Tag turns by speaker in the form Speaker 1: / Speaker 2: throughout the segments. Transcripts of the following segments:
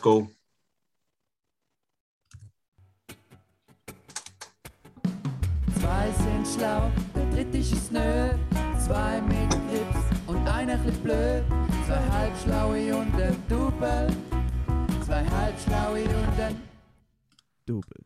Speaker 1: go.
Speaker 2: Zwei sind schlau, der dritte ist es nö. Zwei mit Grips und einer bisschen blöd. Zwei halbschlaue und ein Double. Zwei halbschlaue und ein
Speaker 3: Double.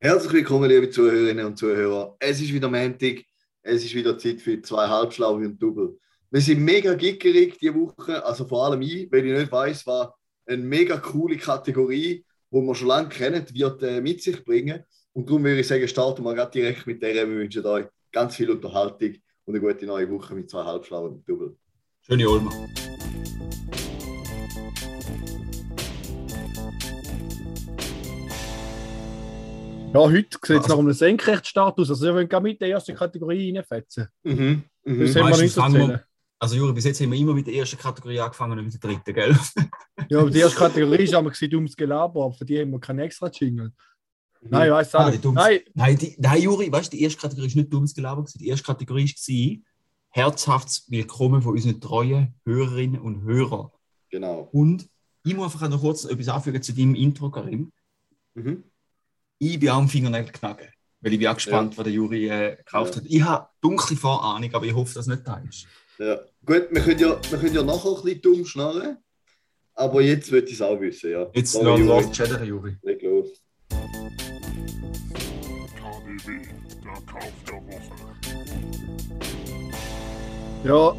Speaker 4: Herzlich willkommen, liebe Zuhörerinnen und Zuhörer. Es ist wieder Montag, es ist wieder Zeit für zwei Halbschlaue und Double. Wir sind mega gickerig diese Woche, also vor allem ich, weil ich nicht weiß, was eine mega coole Kategorie, die wir schon lange kennen, wird äh, mit sich bringen. Und darum würde ich sagen, starten wir gerade direkt mit der. Wir wünschen euch ganz viel Unterhaltung und eine gute neue Woche mit zwei Halbschlauen und Double.
Speaker 1: Schöne Olma.
Speaker 3: Ja, heute sieht es
Speaker 1: Also-
Speaker 3: nach einem Senkrechtstart aus. Also, wir wollen gar mit der ersten Kategorie reinfetzen.
Speaker 4: Mhm. Mhm.
Speaker 3: Das haben wir nicht erzählen.
Speaker 1: Also Juri, bis jetzt haben wir immer mit der ersten Kategorie angefangen und mit der dritten, gell?
Speaker 3: Ja, aber die erste Kategorie ist aber dummes Gelaber, aber für die haben wir keinen extra Jingle. Nein, ich weiß
Speaker 1: Ah,
Speaker 3: nicht.
Speaker 1: dummes-
Speaker 3: Nein,
Speaker 1: Nein, die, nein Juri, weißt du, die erste Kategorie ist nicht dummes Gelaber. gewesen. Die erste Kategorie war herzhaftes Willkommen von unseren treuen Hörerinnen und Hörern.
Speaker 4: Genau.
Speaker 1: Und ich muss einfach noch kurz etwas anfügen zu deinem Intro, Karim.
Speaker 4: Mhm.
Speaker 1: Ich bin auch am Fingernägel knacken, weil ich bin auch gespannt, was der Juri äh, gekauft
Speaker 4: Ja.
Speaker 1: hat. Ich habe dunkle Vorahnung, aber ich hoffe, dass es nicht da ist.
Speaker 4: Ja. Gut, wir können ja, wir können ja nachher ein bisschen dumm schnarren, aber jetzt würde ich es auch wissen. Ja.
Speaker 1: Jetzt
Speaker 4: Sorry,
Speaker 1: lass
Speaker 4: Juri.
Speaker 1: uns schädern, Juri.
Speaker 4: Leg los.
Speaker 5: KDW, der Kauf der Woche.
Speaker 3: ja,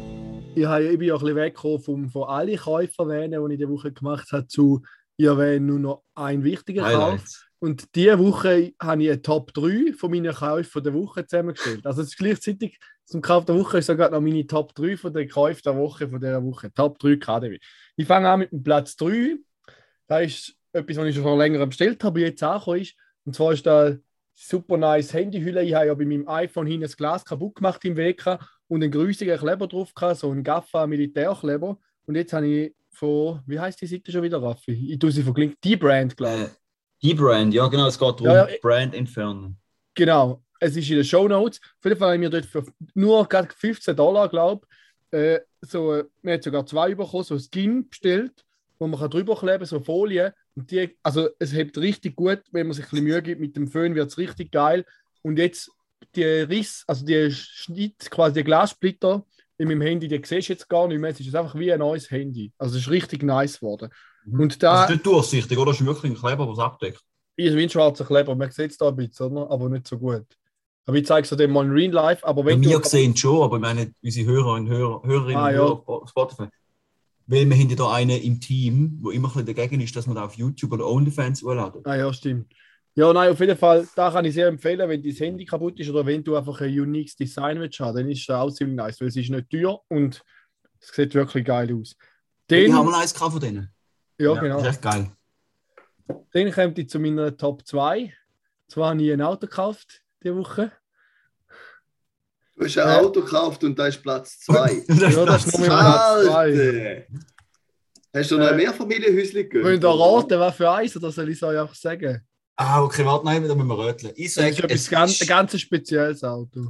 Speaker 3: ich, habe, ich bin ja ein bisschen weggekommen vom, von allen Käufen erwähnen, die ich diese Woche gemacht habe, zu ich erwähne nur noch einen wichtigen Kauf.
Speaker 1: Highlights.
Speaker 3: Und diese Woche habe ich eine Top 3 von meinen Käufen der Woche zusammengestellt. Also es ist gleichzeitig zum Kauf der Woche ist sogar noch meine Top 3 von den Käufen der Woche von dieser Woche. Top 3 KDW. Ich fange an mit dem Platz 3. Da ist etwas, was ich schon vor längerem bestellt habe, jetzt angekommen ist. Und zwar ist da super nice Handyhülle. Ich habe ja bei meinem iPhone hinten das Glas kaputt gemacht im Weg und einen grüßigen Kleber drauf gehabt, so einen Gaffa Militärkleber. Und jetzt habe ich von, wie heißt die Seite schon wieder, Raffi? Ich tue sie verlinken. Die Brand, glaube ich.
Speaker 1: Äh, die Brand, ja genau, es geht darum,
Speaker 3: Ja, ja,
Speaker 1: Brand entfernen.
Speaker 3: Genau, es ist in den Show Notes. Auf jeden Fall haben wir dort für nur gerade 15 Dollar, glaube ich, äh, so, äh, wir haben sogar zwei bekommen, so ein Skin bestellt, wo man kann drüber kleben so Folien. Und die, also es hebt richtig gut, wenn man sich ein bisschen Mühe gibt mit dem Föhn, wird es richtig geil. Und jetzt die Riss, also die Schnitt, quasi die Glassplitter in meinem Handy, die siehst du jetzt gar nicht mehr. Es ist einfach wie ein neues Handy. Also es ist richtig nice geworden.
Speaker 1: Mhm.
Speaker 3: Und da
Speaker 1: Also nicht durchsichtig, oder? Das ist wirklich ein Kleber, was abdeckt.
Speaker 3: ist wie ein schwarzer Kleber. Man sieht es da ein bisschen, oder? aber nicht so gut. Aber ich zeige es dir mal in Real Life. Aber
Speaker 1: Ja,
Speaker 3: wenn
Speaker 1: wir sehen es schon, aber ich meine, unsere Hörer und Hörer, Hörerinnen
Speaker 3: Ah,
Speaker 1: und. Hörer Spotify. Weil wir haben ja da einen im Team, der immer ein bisschen dagegen ist, dass man da auf YouTube oder OnlyFans hochladen.
Speaker 3: Ah ja, stimmt. Ja, nein, auf jeden Fall, da kann ich sehr empfehlen, wenn dein Handy kaputt ist oder wenn du einfach ein uniques Design willst haben, dann ist das auch ziemlich nice, weil es ist nicht teuer und es sieht wirklich geil aus.
Speaker 1: Ich
Speaker 3: Den,
Speaker 1: habe mal eins von denen.
Speaker 3: Ja, genau.
Speaker 1: Das ist echt geil.
Speaker 3: Dann kommt ich zu meiner Top 2. Zwar habe ich ein Auto gekauft diese Woche.
Speaker 4: Du hast ein
Speaker 3: Äh.
Speaker 4: Auto gekauft und da ist Platz 2.
Speaker 3: Ja, das ist nur Platz 2.
Speaker 4: Alter! Hast du noch ein
Speaker 3: Äh,
Speaker 4: Mehrfamilienhäuschen gegönnt?
Speaker 3: Wollt ihr raten, was für eins oder soll ich es euch einfach sagen?
Speaker 1: Ah, okay, warte, nein, da müssen wir röteln. Ich
Speaker 3: Das
Speaker 1: sage,
Speaker 3: ist etwas
Speaker 1: es
Speaker 3: ganz,
Speaker 1: ist-
Speaker 3: ein ganz spezielles Auto.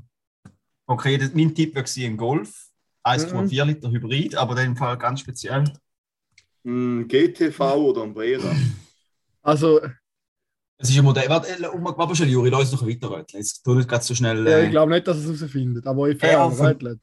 Speaker 1: okay, das, mein Tipp wäre ein Golf. 1,4 Liter Hybrid, aber dann im Fall ganz speziell.
Speaker 4: Hm, GTV oder Umbrella?
Speaker 3: Also,
Speaker 1: Es ist ein Modell. Warte, äh, warte schnell, Juri, lass uns noch weiter röteln. Jetzt tu nicht ganz so schnell.
Speaker 3: ja,
Speaker 1: Äh,
Speaker 3: ich glaube nicht, dass es herausfindet, aber ich
Speaker 1: Ja,
Speaker 3: fahre
Speaker 1: auf-
Speaker 3: Rädlet.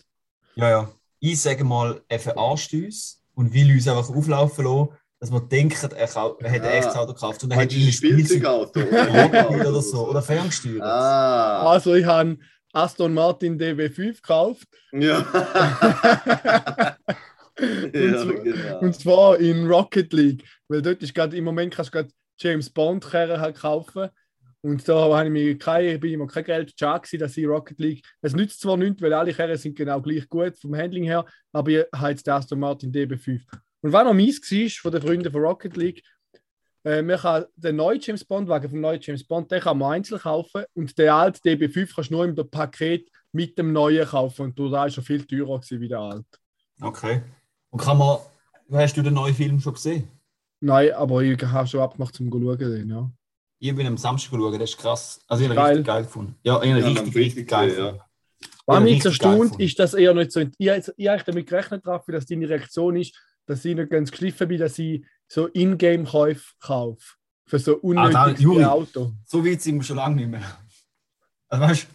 Speaker 1: Ja, ja. Ich sage mal, er verarscht uns und will uns einfach auflaufen lassen, dass wir denken, er, kau- er hat ein echtes Auto gekauft und er hat
Speaker 4: ein
Speaker 1: ein Spielzeug
Speaker 4: Spielzeugauto?
Speaker 1: oder so. Oder ferngesteuert.
Speaker 4: Ah,
Speaker 3: Also, ich habe Aston Martin DB5 gekauft.
Speaker 4: ja.
Speaker 3: und,
Speaker 4: ja,
Speaker 3: zwar,
Speaker 4: genau.
Speaker 3: und zwar in Rocket League. Weil dort ist gerade im Moment kannst du gerade James Bond Karren halt kaufen. Und da habe ich mir kein, bin ich mir kein Geld schade gewesen, dass ich Rocket League. Es nützt zwar nichts, weil alle Karren sind genau gleich gut vom Handling her, aber ich habe jetzt den Aston Martin DB5. Und was noch mies war von den Freunden von Rocket League, äh, man kann den neuen James Bond Wagen vom neuen James Bond, den kann man einzeln kaufen und den alten DB5 kannst du nur im Paket mit dem neuen kaufen und du da ist schon viel teurer gewesen wie der alte.
Speaker 1: Okay. Und kann man. Hast du den neuen Film schon gesehen?
Speaker 3: Nein, aber ich habe schon abgemacht zum schauen. Den, ja.
Speaker 1: Ich bin am Samstag geschaut, das ist krass. Also, ich habe richtig geil gefunden. Ja, ich habe
Speaker 4: Ja,
Speaker 1: richtig, richtig geil
Speaker 4: ja.
Speaker 3: Was mich
Speaker 1: richtig geil
Speaker 3: erstaunt, ist, dass eher nicht so. Ich, ich habe damit gerechnet, Raffi, dass deine Reaktion ist, dass ich nicht ganz geschliffen bin, dass ich so Ingame-Käufe kaufe. Für so
Speaker 1: Ah,
Speaker 3: unnötiges
Speaker 1: Juri.
Speaker 3: Auto.
Speaker 1: So weit sind wir schon lange nicht mehr. Also weißt, du,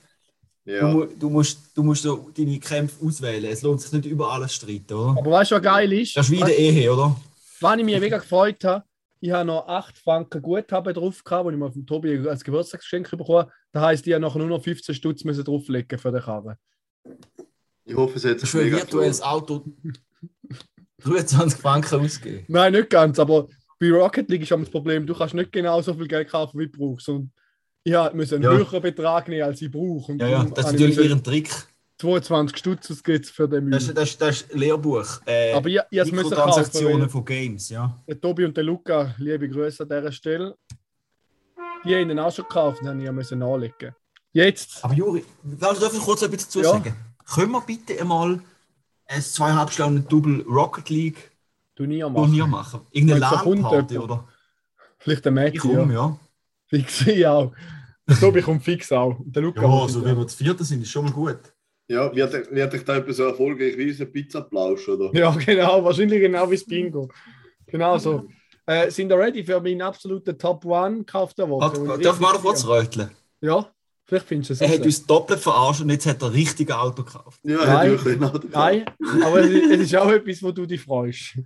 Speaker 4: Ja.
Speaker 1: mu- du, musst, du musst so deine Kämpfe auswählen. Es lohnt sich nicht über alles zu streiten, oder?
Speaker 3: Aber weißt du, was geil ist?
Speaker 1: Das ist wie in der Ehe, oder?
Speaker 3: Wann ich mich mega gefreut habe, ich habe noch 8 Franken Guthaben drauf gehabt, die ich mal von Tobi als Geburtstagsgeschenk bekommen habe. Das heisst, ich habe nachher nur noch 15 Stutz müssen drauflegen für den Karren.
Speaker 4: Ich hoffe, es hat
Speaker 1: Das ist
Speaker 4: sich
Speaker 1: für ein
Speaker 4: mega
Speaker 1: virtuelles Auto 23 Franken ausgeben.
Speaker 3: Nein, nicht ganz, aber bei Rocket League ist das Problem, du kannst nicht genau so viel Geld kaufen, wie du brauchst. Und ich habe müssen einen
Speaker 1: Ja.
Speaker 3: höheren Betrag nehmen, als ich brauche. Und
Speaker 1: Ja, ja, das ist
Speaker 3: ich
Speaker 1: natürlich ihren Trick.
Speaker 3: 22 Stutz ausgeben für den Müll.
Speaker 1: Das ist, das das ist Lehrbuch. Äh,
Speaker 3: aber ich, ich es müssen kaufen.
Speaker 1: Von Games, ja.
Speaker 3: Der Tobi und der Luca, liebe Grüße an dieser Stelle, die haben ihn auch schon gekauft, den habe ich ja müssen nachlegen. Jetzt,
Speaker 1: Aber Juri, darf ich kurz etwas dazu
Speaker 3: Ja.
Speaker 1: sagen? Können wir bitte einmal ein zweieinhalb Stunden Double Rocket League
Speaker 3: du nie machen.
Speaker 1: Turnier machen? Irgendeine LAN-Party oder?
Speaker 3: Vielleicht der Mädchen.
Speaker 1: Ich komme,
Speaker 3: ja.
Speaker 1: ja.
Speaker 3: Fix ich auch. Der Tobi kommt fix auch. Der Luca
Speaker 1: Ja,
Speaker 3: kommt
Speaker 1: so
Speaker 3: auch.
Speaker 1: wie wir zu vierten sind, ist schon mal gut.
Speaker 4: Ja, wird, wird euch da etwas so erfolgreich wie unser Pizzaplausch, oder?
Speaker 3: Ja, genau. Wahrscheinlich genau wie das Bingo. Genau so. Äh, sind ihr ready für meinen absoluten Top One Kauf der Woche?
Speaker 1: Darf
Speaker 3: Und
Speaker 1: darf man noch kurz röteln?
Speaker 3: Ja, vielleicht findest du es.
Speaker 1: Er hat uns doppelt verarscht und jetzt hat er richtig Auto gekauft.
Speaker 4: Ja,
Speaker 3: Nein.
Speaker 4: natürlich. Genau.
Speaker 3: Nein, aber es ist, es ist auch etwas, wo du dich freust.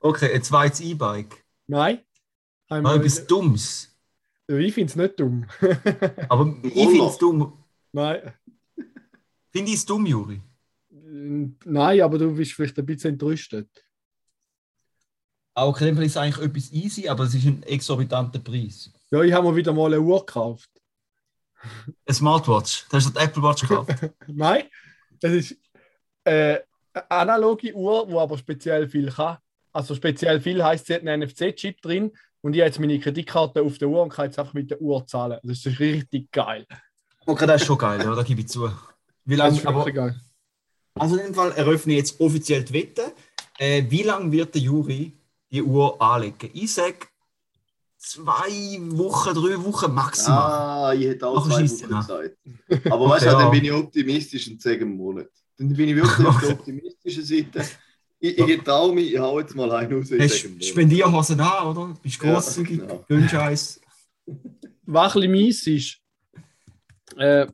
Speaker 1: Okay, ein zweites E-Bike.
Speaker 3: Nein? Wir-
Speaker 1: etwas Dummes.
Speaker 3: Ja, ich finde es nicht dumm.
Speaker 1: Aber ich finde es dumm.
Speaker 3: Nein.
Speaker 1: Finde ich es dumm, Juri?
Speaker 3: Nein, aber du bist vielleicht ein bisschen entrüstet.
Speaker 1: Auch dann ist es eigentlich etwas easy, aber es ist ein exorbitanter Preis.
Speaker 3: Ja, ich habe mir wieder mal eine Uhr gekauft.
Speaker 1: Ein Smartwatch. Da hast du die Apple Watch gekauft.
Speaker 3: Nein, es ist äh, eine analoge Uhr, die aber speziell viel kann. Also speziell viel heißt, sie hat einen NFC-Chip drin und ich habe jetzt meine Kreditkarte auf der Uhr und kann jetzt einfach mit der Uhr zahlen. Das ist richtig geil.
Speaker 1: Okay, das ist schon geil, ja, da gebe ich zu. Wie
Speaker 3: Das
Speaker 1: lange,
Speaker 3: ist
Speaker 1: aber,
Speaker 3: geil.
Speaker 1: also in dem Fall eröffne ich jetzt offiziell die Wette. Äh, wie lange wird der Juri die Uhr anlegen? Ich sage zwei Wochen, drei Wochen maximal.
Speaker 4: Ah, ich hätte auch
Speaker 1: Ach,
Speaker 4: zwei Wochen
Speaker 1: ne?
Speaker 4: gesagt. Aber weißt du,
Speaker 1: Ja.
Speaker 4: dann bin ich optimistisch und sage einen Monat. Dann bin ich wirklich auf der
Speaker 1: Okay.
Speaker 4: optimistischen Seite. Ich, ich traue mich, ich hau jetzt mal einen raus. ich.
Speaker 1: Spendierhosen an, oder? Bist
Speaker 4: Ja,
Speaker 1: grosszügig,
Speaker 4: genau.
Speaker 1: gönnst eins.
Speaker 3: Was ein mies ist, äh,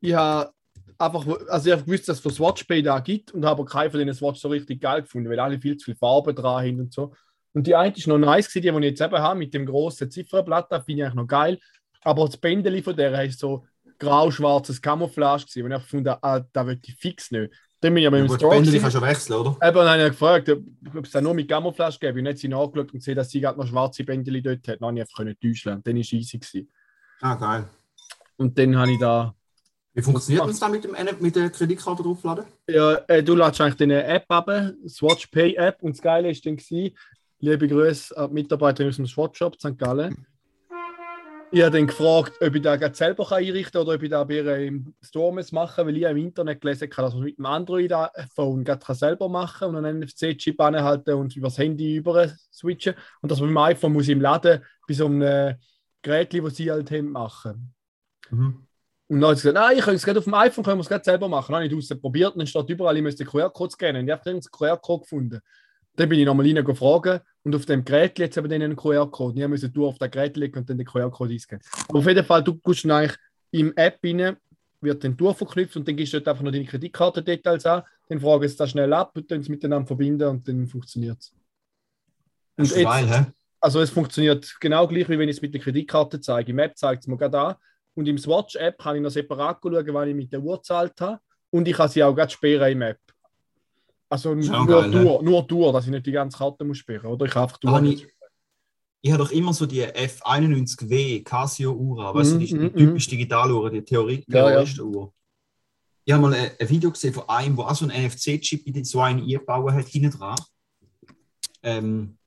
Speaker 3: ich habe einfach, also ich habe gewusst, dass es für Swatchpay da gibt und habe aber keinen von diesen Swatch so richtig geil gefunden, weil alle viel zu viel Farbe dran haben und so. Und die eine ist noch nice, gewesen, die, die ich jetzt eben habe, mit dem grossen Ziffernblatt, das finde ich eigentlich noch geil. Aber das Bändeli von der ist so grau-schwarzes Camouflage gewesen, und ich gefunden, ah, da will ich fix nicht. Dann bin ich aber
Speaker 1: Ja,
Speaker 3: im Store. Gewesen.
Speaker 1: kannst du wechseln, oder?
Speaker 3: Eben, dann habe ich gefragt, ob es da nur mit Camouflage gäbe. Und dann hat sie nachgeschaut und gesehen, dass sie gerade noch schwarze Bändeli dort hat. Dann habe ich einfach können täuschen. Und dann war es easy. Gewesen.
Speaker 1: Ah, geil.
Speaker 3: Und dann habe ich da.
Speaker 1: Wie funktioniert das dann mit, dem, mit der Kreditkarte draufladen?
Speaker 3: Ja, äh, du lädst eigentlich deine App ab, Swatch Pay App. Und das Geile ist dann, gewesen, liebe Grüße an die Mitarbeiterin aus dem Swatch Shop St. Gallen. Ich habe dann gefragt, ob ich das selber kann einrichten kann oder ob ich das bei im Store machen kann, weil ich im Internet gelesen habe, dass man mit dem Android-Phone kann selber machen und einen NFC-Chip anhalten und über das Handy über switchen. Und dass man mit dem iPhone muss im Laden bei so einem Gerät, das sie halt haben, machen.
Speaker 1: Mhm.
Speaker 3: Und dann hat sie gesagt, nein, ich kann es auf dem iPhone können wir es selber machen. Dann habe ich draußen probiert und dann steht überall, ich müsste QR-Code scannen. Ich habe einen QR-Code gefunden. Dann bin ich nochmal rein gefragt und auf dem Gerät jetzt eben einen QR-Code. Ich musste du auf das Gerät legen und dann den QR-Code. Aber auf jeden Fall, du gehst dann eigentlich im App rein, wird dann durchverknüpft und dann gibst du dort einfach noch deine Kreditkartendetails an. Dann fragen sie das schnell ab und dann es miteinander verbinden und dann funktioniert es.
Speaker 1: Das ist geil, hä?
Speaker 3: Also es funktioniert genau gleich, wie wenn ich es mit der Kreditkarte zeige. Im App zeigt es mir gerade an. Und im Swatch-App kann ich noch separat schauen, wann ich mit der Uhr gezahlt habe. Und ich kann sie auch gerade sperren im App. Also nur,
Speaker 1: geil, ne?
Speaker 3: durch, nur durch, dass ich nicht die ganze Karte muss sperren Oder ich kann einfach
Speaker 1: Aber
Speaker 3: durch.
Speaker 1: ich, ich habe doch immer so die F91W Casio Ura, weißt du, die,
Speaker 3: Mhm,
Speaker 1: die
Speaker 3: mhm,
Speaker 1: typisch Digitaluhr, die Theorie
Speaker 3: Ja, ja.
Speaker 1: Ich habe mal ein, ein Video gesehen von einem, der auch so einen NFC-Chip in so einen eingebaut hat, hinten dran. Ähm,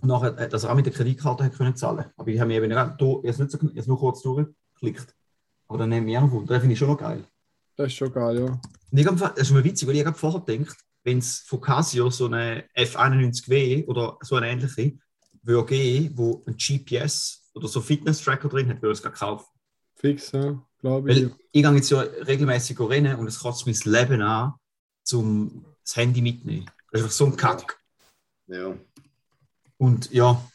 Speaker 1: und nachher, äh, dass er auch mit der Kreditkarte hat können zahlen Aber ich habe mir eben jetzt nicht so, jetzt nur kurz durchgeklickt. Aber dann nehme ich auch noch Wunder. Das finde ich schon noch geil.
Speaker 3: Das ist schon geil, ja.
Speaker 1: Und ich hab, das ist mir witzig, weil ich habe vorher gedacht, wenn es von Casio so eine F91W oder so eine ähnliche würde geben, wo ein GPS oder so Fitness-Tracker drin hat, würde ich es kaufen.
Speaker 3: Fix, ja. Glaube ich.
Speaker 1: Weil ich gehe jetzt ja regelmäßig rennen und es kostet mir das Leben an, um das Handy mitzunehmen. Das ist einfach so ein Kack.
Speaker 4: Ja.
Speaker 1: Und ja,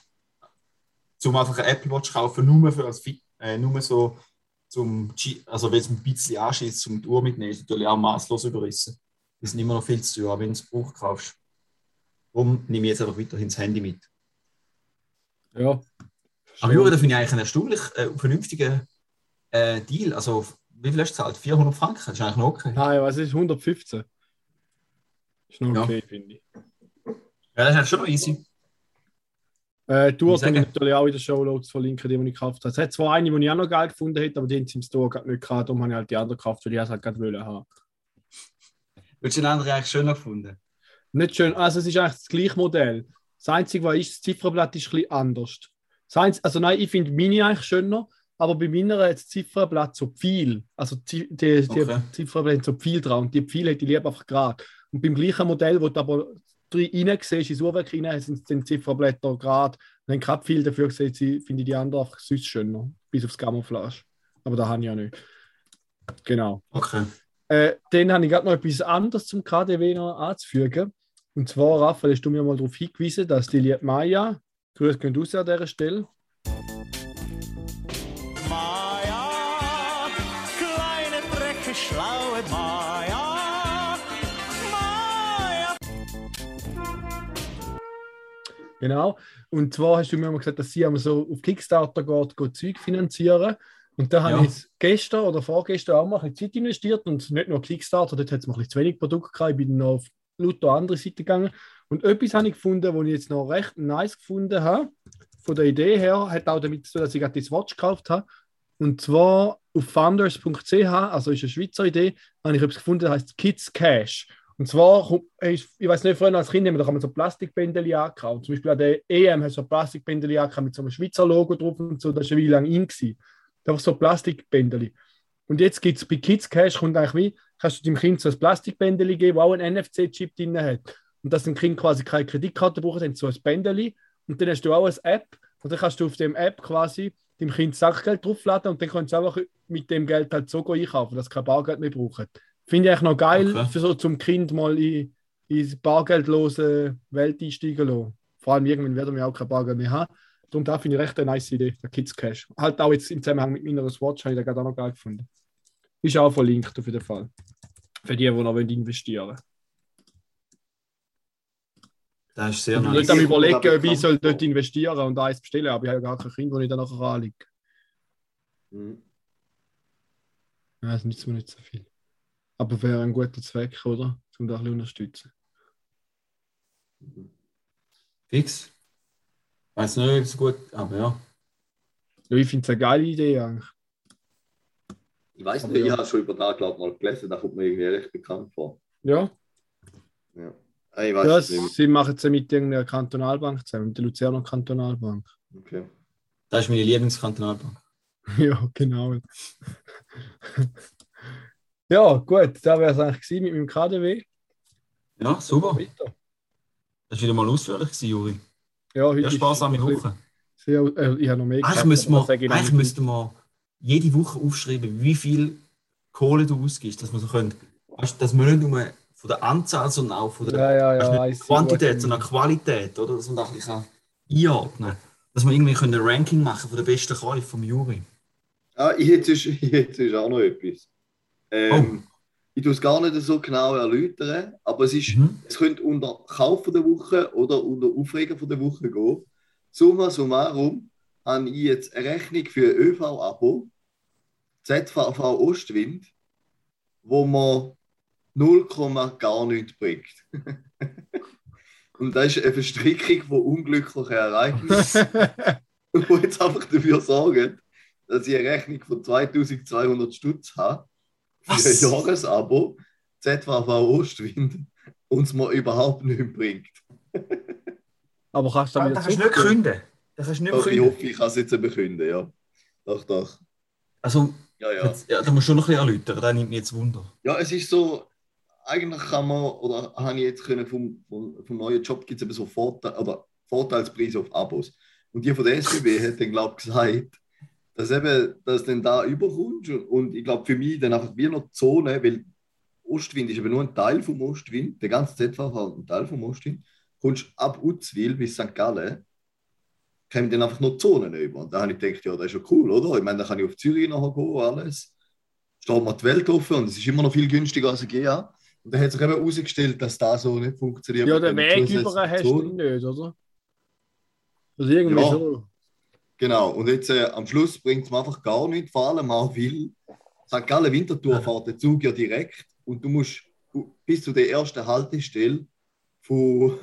Speaker 1: zum einfach eine Apple Watch kaufen, nur für als Fit, äh, nur so zum, G- also wenn es ein bisschen anschießt, zum die Uhr mitnehmen, ist natürlich auch maßlos überrissen. Die sind immer noch viel zu teuer, wenn du es Buch kaufst. Darum nehme ich jetzt einfach weiterhin das Handy mit.
Speaker 3: Ja.
Speaker 1: Aber Juri, da finde ich eigentlich einen erstaunlich äh, vernünftigen äh, Deal. Also, wie viel hast du gezahlt? 400 Franken? Das ist eigentlich noch okay.
Speaker 3: Nein, was ist 115? Ist noch
Speaker 1: Ja.
Speaker 3: okay, finde ich.
Speaker 1: Ja, das ist schon noch easy.
Speaker 3: Äh, die
Speaker 1: Ich
Speaker 3: kann ich natürlich auch in den Shownotes verlinken, die, die ich gekauft habe. Es hat zwar eine, die ich auch noch geil gefunden hätte, aber die haben sie im Store nicht gehabt. Darum habe ich halt die andere gekauft, weil ich es halt gerade wollen haben.
Speaker 1: Würdest du den anderen eigentlich schöner gefunden?
Speaker 3: Nicht schön, also es ist eigentlich das gleiche Modell. Das Einzige, was ist, das Zifferblatt ist ein bisschen anders. Das Einz- also nein, ich finde meine eigentlich schöner, aber bei meiner hat das Zifferblatt so viel. Also die, die, die
Speaker 1: Okay.
Speaker 3: Zifferblätter haben so viel dran und die Pfeile hätte ich lieber einfach gerade. Und beim gleichen Modell, wo du aber rein siehst, ins Uhrwerk rein, sind die Zifferblätter gerade. Wenn kein viel dafür gesehen, finde ich die anderen einfach süß schöner, bis aufs Camouflage. Aber da habe ich ja nicht. Genau.
Speaker 1: Okay.
Speaker 3: Äh, dann habe ich gerade noch etwas anderes zum KDW noch anzufügen. Und zwar, Raphael, hast du mir mal darauf hingewiesen, dass die liebe Maya, Grüße gehen raus an dieser Stelle,
Speaker 6: Maja, kleine Drecke, schlaue Maja. Maja.
Speaker 3: genau. Und zwar hast du mir mal gesagt, dass sie einmal so auf Kickstarter geht, geht Zeug finanzieren. Und da habe
Speaker 1: Ja.
Speaker 3: ich jetzt gestern oder vorgestern auch mal ein bisschen Zeit investiert und nicht nur Kickstarter, dort hat es mal ein bisschen zu wenig Produkte gehabt. Ich bin noch auf lauter andere Seite gegangen. Und etwas habe ich gefunden, was ich jetzt noch recht nice gefunden habe. Von der Idee her hat auch damit zu tun, dass ich gerade das Watch gekauft habe. Und zwar auf founders.ch, also ist eine Schweizer Idee, habe ich etwas gefunden, das heißt Kids Cash. Und zwar, kommt- ich ich weiß nicht, früher als Kind haben wir, da kann man so Plastikbändeli angehauen. Zum Beispiel an der EM hast du so Plastikbändeli angehauen mit so einem Schweizer Logo drauf und so, das war eine Weile lang in. Gewesen. Einfach so Plastikbändeli. Und jetzt gibt es bei Kids Cash, kommt eigentlich wie, kannst du deinem Kind so ein Plastikbändeli geben, das auch einen NFC-Chip drin hat. Und dass ein Kind quasi keine Kreditkarte braucht, dann so ein Bändeli. Und dann hast du auch eine App. Und dann kannst du auf dem App quasi dem Kind Sackgeld draufladen und dann kannst du einfach mit dem Geld halt so einkaufen, dass kein Bargeld mehr brauchen. Finde ich eigentlich noch geil,
Speaker 1: Okay.
Speaker 3: für so zum Kind mal in, in die bargeldlose Welt einsteigen lassen. Vor allem irgendwann werden wir auch kein Bargeld mehr haben. Darum da finde ich recht eine nice Idee, der Kids Cash. Halt auch jetzt im Zusammenhang mit meiner Swatch habe ich da gerade auch noch geil gefunden. Ist auch verlinkt auf jeden Fall. Für die, die noch wollen investieren wollen.
Speaker 1: Das ist sehr
Speaker 3: Ich
Speaker 1: nice.
Speaker 3: würde am
Speaker 4: Nice.
Speaker 3: überlegen, ob ich soll dort
Speaker 4: vor.
Speaker 3: investieren und eins bestellen, aber ich habe ja gar kein Kind, das ich dann nachher anliege.
Speaker 4: Mhm.
Speaker 3: Ja, das nützt mir nicht so viel. Aber wäre ein guter Zweck, oder? Um da ein bisschen unterstützen.
Speaker 1: Fix. Weiß nicht, ob es gut aber ja.
Speaker 3: Ja, ich finde es eine geile Idee eigentlich.
Speaker 4: Ich weiß
Speaker 3: Aber
Speaker 4: nicht, ich
Speaker 3: ja.
Speaker 4: habe schon über da glaub, mal gelesen, da kommt mir irgendwie recht bekannt vor.
Speaker 3: Ja,
Speaker 4: Ja. Ich weiß
Speaker 3: ja
Speaker 4: es nicht.
Speaker 3: sie machen es ja mit irgendeiner Kantonalbank zusammen, mit der Luzerner Kantonalbank.
Speaker 4: Okay.
Speaker 1: Das ist meine Lieblingskantonalbank.
Speaker 3: ja, genau. ja, gut, das wäre es eigentlich gewesen mit meinem KDW.
Speaker 1: Ja, super. Das war wieder mal ausführlich, Juri.
Speaker 3: Ja, heute
Speaker 1: Ja,
Speaker 3: ist
Speaker 1: sparsame Woche.
Speaker 3: Sehr, äh, ich habe noch mehr
Speaker 1: Eigentlich
Speaker 3: gehabt, noch
Speaker 1: eigentlich müssten wir jede Woche aufschreiben, wie viel Kohle du ausgibst, dass wir so. Weißt, dass wir nicht nur von der Anzahl, sondern auch von der
Speaker 3: Ja, ja, ja.
Speaker 1: Quantität, sondern Qualität, oder? Dass man das ein bisschen einordnen kann. Dass wir irgendwie ein Ranking machen von den besten Käufen vom Juri.
Speaker 4: Ah, ich hätte ich hätte auch noch etwas.
Speaker 1: Oh.
Speaker 4: Ich tue es gar nicht so genau erläutern, aber es, ist,
Speaker 1: Mhm.
Speaker 4: es könnte unter Kauf der Woche oder unter Aufreger von der Woche gehen. Summa summarum habe ich jetzt eine Rechnung für ein ÖV-Abo, ZVV Ostwind, wo man 0, gar nichts bringt. Und das ist eine Verstrickung von unglücklichen Ereignissen. und wo jetzt einfach dafür sorgen, dass ich eine Rechnung von 2200 Stutz habe für ein Jahresabo ZVV Ostwind und es mir überhaupt nicht bringt.
Speaker 3: Aber kannst du
Speaker 1: Da
Speaker 3: dann wieder
Speaker 1: kannst du nicht künden. Da kannst du nicht
Speaker 4: Doch, ich
Speaker 1: künden.
Speaker 4: hoffe, ich kann es jetzt bekünden, ja. Doch, doch.
Speaker 1: Also,
Speaker 4: Ja, ja.
Speaker 1: jetzt, ja, da musst du schon noch ein bisschen erläutern, das nimmt mich jetzt Wunder.
Speaker 4: Ja, es ist so, eigentlich kann man, oder habe ich jetzt können vom, vom, vom neuen Job gibt es eben so Vorteil, oder Vorteilspreise auf Abos. Und die von der SBB hat dann, glaube ich, gesagt, dass eben, dass dann da überkommst und, und ich glaube für mich dann einfach wie noch die Zone, weil Ostwind ist eben nur ein Teil vom Ostwind, der ganze ZVV ist ein Teil vom Ostwind, kommst ab Uzwil bis St. Gallen kämen dann einfach noch Zonen über. Und da habe ich gedacht, ja, das ist ja cool, oder? Ich meine, da kann ich auf Zürich nachher gehen, alles. Steht mir die Welt offen und es ist immer noch viel günstiger als ein GA. Und dann hat sich eben herausgestellt, dass das so nicht funktioniert.
Speaker 3: Ja, den Weg
Speaker 4: zusätzlichen
Speaker 3: über hast du nicht, oder? Also irgendwie
Speaker 4: Ja.
Speaker 3: so.
Speaker 4: Genau, und jetzt äh, am Schluss bringt es mir einfach gar nichts, vor allem auch weil St. Gallen Winterthur fährt der Zug ja direkt und du musst bis zu der ersten Haltestelle von,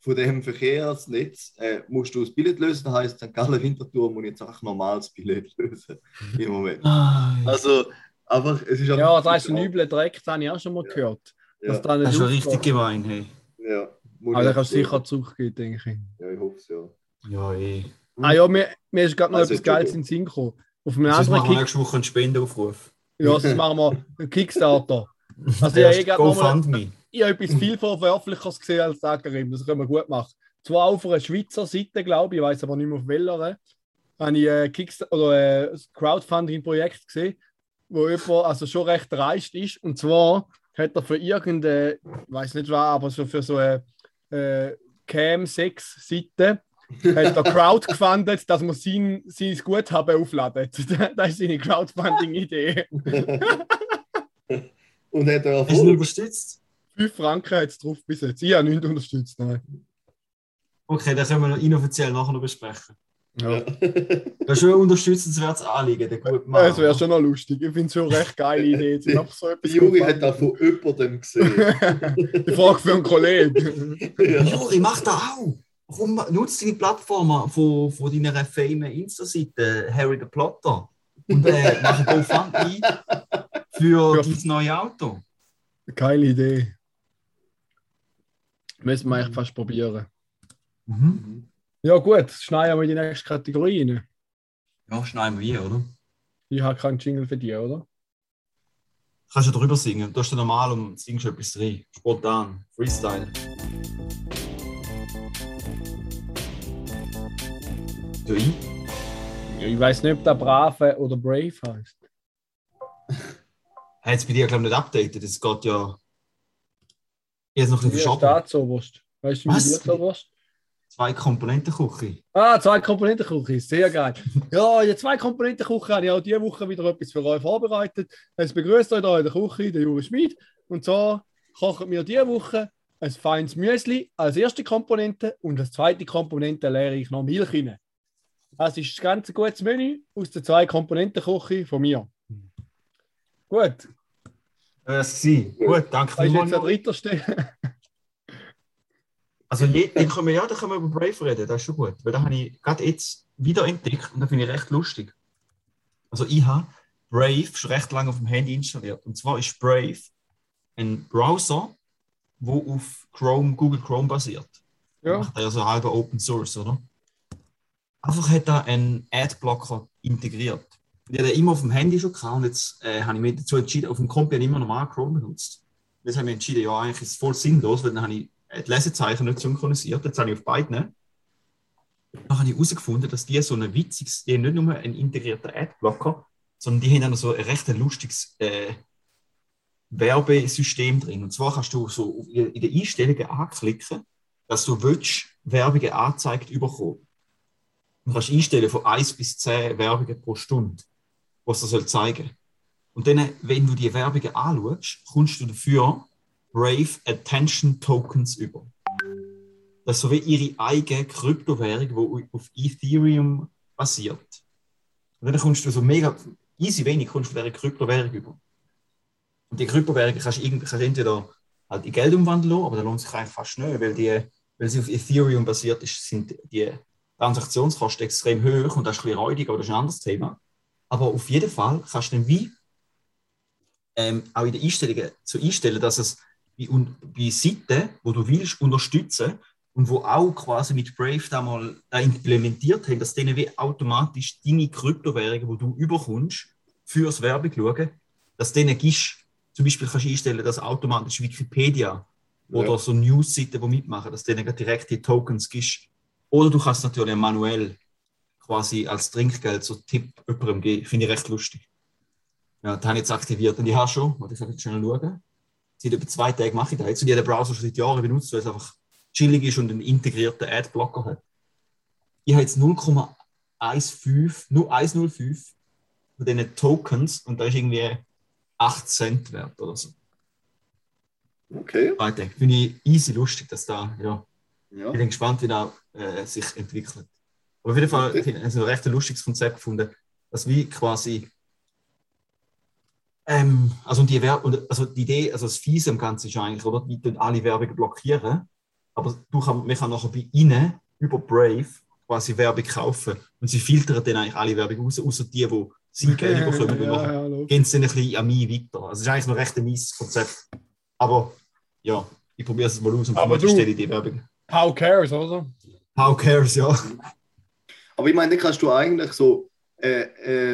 Speaker 4: von dem Verkehrsnetz äh, musst du das Billett lösen. Das heisst, St. Gallen Winterthur muss jetzt einfach normales Billett lösen im Moment.
Speaker 1: Ah,
Speaker 4: Also einfach, es ist
Speaker 3: Ja,
Speaker 4: einfach
Speaker 3: das ist ein übler Dreck, das habe ich auch schon mal gehört.
Speaker 4: Ja,
Speaker 3: Dass da
Speaker 1: das ist schon richtig gemein, hey.
Speaker 4: ja,
Speaker 3: Aber
Speaker 4: ich
Speaker 3: kannst du sicher zurückgehen, denke ich.
Speaker 4: Ja, ich hoffe es, ja.
Speaker 1: Ja, eh.
Speaker 3: Ah ja, mir, mir ist gerade noch
Speaker 4: Also,
Speaker 3: etwas Geiles in den Sinn gekommen. Auf einem anderen
Speaker 1: machen wir nächste Woche einen Spendenaufruf.
Speaker 3: Ja, sonst machen wir einen Kickstarter. Also ja,
Speaker 1: Erst
Speaker 3: ich habe etwas viel verwerflicheres gesehen als Sackerim. Das können wir gut machen. Zwar auf einer Schweizer Seite, glaube ich, ich weiß aber nicht mehr auf welcher, habe ich ein Kickstarter oder ein Crowdfunding-Projekt gesehen, wo jemand also schon recht dreist ist. Und zwar hat er für irgendeine, ich weiß nicht was, aber so für so eine äh, Cam-6-Seite hat er Crowd gefundet, dass man sein, sein Guthaben aufladen. Das ist seine Crowdfunding-Idee.
Speaker 4: Und hat er
Speaker 1: ihn
Speaker 4: Erfolg?
Speaker 1: unterstützt?
Speaker 3: 5 Franken hat es drauf bis jetzt. Ich habe nichts unterstützt. Nein.
Speaker 1: Okay, dann können wir noch inoffiziell nachher noch besprechen.
Speaker 3: Ja.
Speaker 1: Das ist schon ein unterstützenswertes Anliegen, der gute Mann.
Speaker 3: Das wäre schon noch lustig. Ich finde es schon eine recht geile Idee. Einfach so etwas
Speaker 4: Die Juri hat das von jemandem gesehen.
Speaker 3: Die Frage für einen Kollegen.
Speaker 4: ja.
Speaker 1: Juri, mach das auch! Warum nutzt deine Plattform von, von deiner famen Insta-Seite, Harry the Plotter, und äh, mach ein GoFundMe für
Speaker 3: Ja.
Speaker 1: dein neues Auto?
Speaker 3: Geile Idee. Müssen wir eigentlich fast probieren.
Speaker 1: Mhm.
Speaker 3: Ja, gut, schneiden wir in die nächste Kategorie rein.
Speaker 1: Ja, schneiden wir hier, oder?
Speaker 3: Ich habe keinen Jingle für dich, oder?
Speaker 1: Kannst du drüber singen? Du hast ja normal und singst etwas drin. Spontan, Freestyle. Du ich?
Speaker 3: Weiß nicht, ob der Brave oder Brave heißt.
Speaker 1: Es bei dir, glaube ich, nicht updated. Es geht ja. Jetzt noch ein bisschen verschoben.
Speaker 3: Staatsoberst. Weißt du, wie
Speaker 1: Was?
Speaker 3: Staatsoberst?
Speaker 1: Zwei Komponentenküche.
Speaker 3: Ah, zwei Komponentenküche, sehr geil. Ja, in zwei Komponentenküche habe ich auch diese Woche wieder etwas für euch vorbereitet. Es begrüßt euch hier in der Küche, der Juri Schmid. Und so kochen wir diese Woche ein feines Müsli als erste Komponente und als zweite Komponente leere ich noch Milch rein. Das ist ein ganz gutes Menü aus der zwei Komponentenküche von mir. Gut,
Speaker 1: Das war Gut, danke
Speaker 3: das ist jetzt der
Speaker 1: vielmals.
Speaker 3: dritte Stelle.
Speaker 1: Also, je, dann können wir, ja, dann können wir über Brave reden. Das ist schon gut. Weil da habe ich gerade jetzt wieder entdeckt und das finde ich recht lustig. Also, ich habe Brave schon recht lange auf dem Handy installiert. Und zwar ist Brave ein Browser, der auf Chrome, Google Chrome basiert.
Speaker 3: Ja,
Speaker 1: Macht er ja so halber Open Source, oder? Einfach hat er einen Adblocker integriert. Ich hatte immer auf dem Handy schon gehabt und jetzt äh, habe ich mich dazu entschieden, auf dem Computer immer normal Chrome benutzt. Jetzt habe ich mich entschieden, ja, eigentlich ist es voll sinnlos, weil dann habe ich die Lesezeichen nicht synchronisiert. Jetzt habe ich auf beiden. Dann habe ich herausgefunden, dass die so ein witziges, die haben nicht nur einen integrierten Adblocker, sondern die haben auch so ein recht lustiges äh, Werbesystem drin. Und zwar kannst du so in den Einstellungen anklicken, dass du Werbungen angezeigt bekommen. Du kannst einstellen von 1 bis 10 Werbungen pro Stunde, was das soll. Und dann, wenn du die Werbungen anschaust, kommst du dafür Brave Attention Tokens über. Das ist so wie ihre eigene Kryptowährung, die auf Ethereum basiert. Und dann kommst du so mega easy wenig kommst von dieser Kryptowährung über. Und die Kryptowährung kannst du, entweder halt in Geld umwandeln aber da lohnt sich eigentlich fast nicht, weil, die, weil sie auf Ethereum basiert ist, sind die Transaktionskosten extrem hoch und das ist ein bisschen räudig, aber das ist ein anderes Thema. Aber auf jeden Fall kannst du dann wie ähm, auch in den Einstellungen so einstellen, dass es bei, un, bei Seiten, wo du willst, unterstützen und wo auch quasi mit Brave da mal da implementiert haben, dass denen wie automatisch deine Kryptowährungen, die du überkommst, fürs Werbung schauen, dass denen gibst, zum Beispiel kannst du einstellen, dass automatisch Wikipedia oder
Speaker 4: Ja.
Speaker 1: so News-Seiten, die mitmachen, dass denen direkt die Tokens gibst. Oder du kannst natürlich manuell quasi als Trinkgeld so Tipp jemandem geben. Finde ich recht lustig. Ja, das habe ich jetzt aktiviert und ich habe schon, warte, ich kann jetzt schnell schauen. Seit über zwei Tagen mache ich das jetzt und ich habe den Browser schon seit Jahren benutzt, weil es einfach chillig ist und einen integrierten Adblocker hat. ich habe jetzt 0,15, nur 1,05 von diesen Tokens und da ist irgendwie 8 Cent wert oder so.
Speaker 4: Okay.
Speaker 1: Weiter. Finde ich easy lustig, dass da, ja.
Speaker 4: Ja.
Speaker 1: Ich bin gespannt, wie das äh, sich entwickelt. Aber auf jeden Fall finde ich ein recht lustiges Konzept gefunden, dass wie quasi. Ähm, also, die Werb und, also die Idee, also das Fiese am Ganzen ist eigentlich, oder? Die tun alle Werbungen blockieren. Aber du kann, man kann nachher bei ihnen über Brave quasi Werbung kaufen. Und sie filtern dann eigentlich alle Werbung raus, außer die, die sie Geld bekommen. und
Speaker 3: ja,
Speaker 1: gehen sie dann ein bisschen an mich weiter. Also, es ist eigentlich noch recht ein mieses Konzept. Aber ja, ich probiere es mal aus und
Speaker 3: Aber du-
Speaker 1: stelle die Werbung.
Speaker 3: How cares, oder?
Speaker 1: How cares, ja.
Speaker 4: Aber ich meine, dann kannst du eigentlich so äh,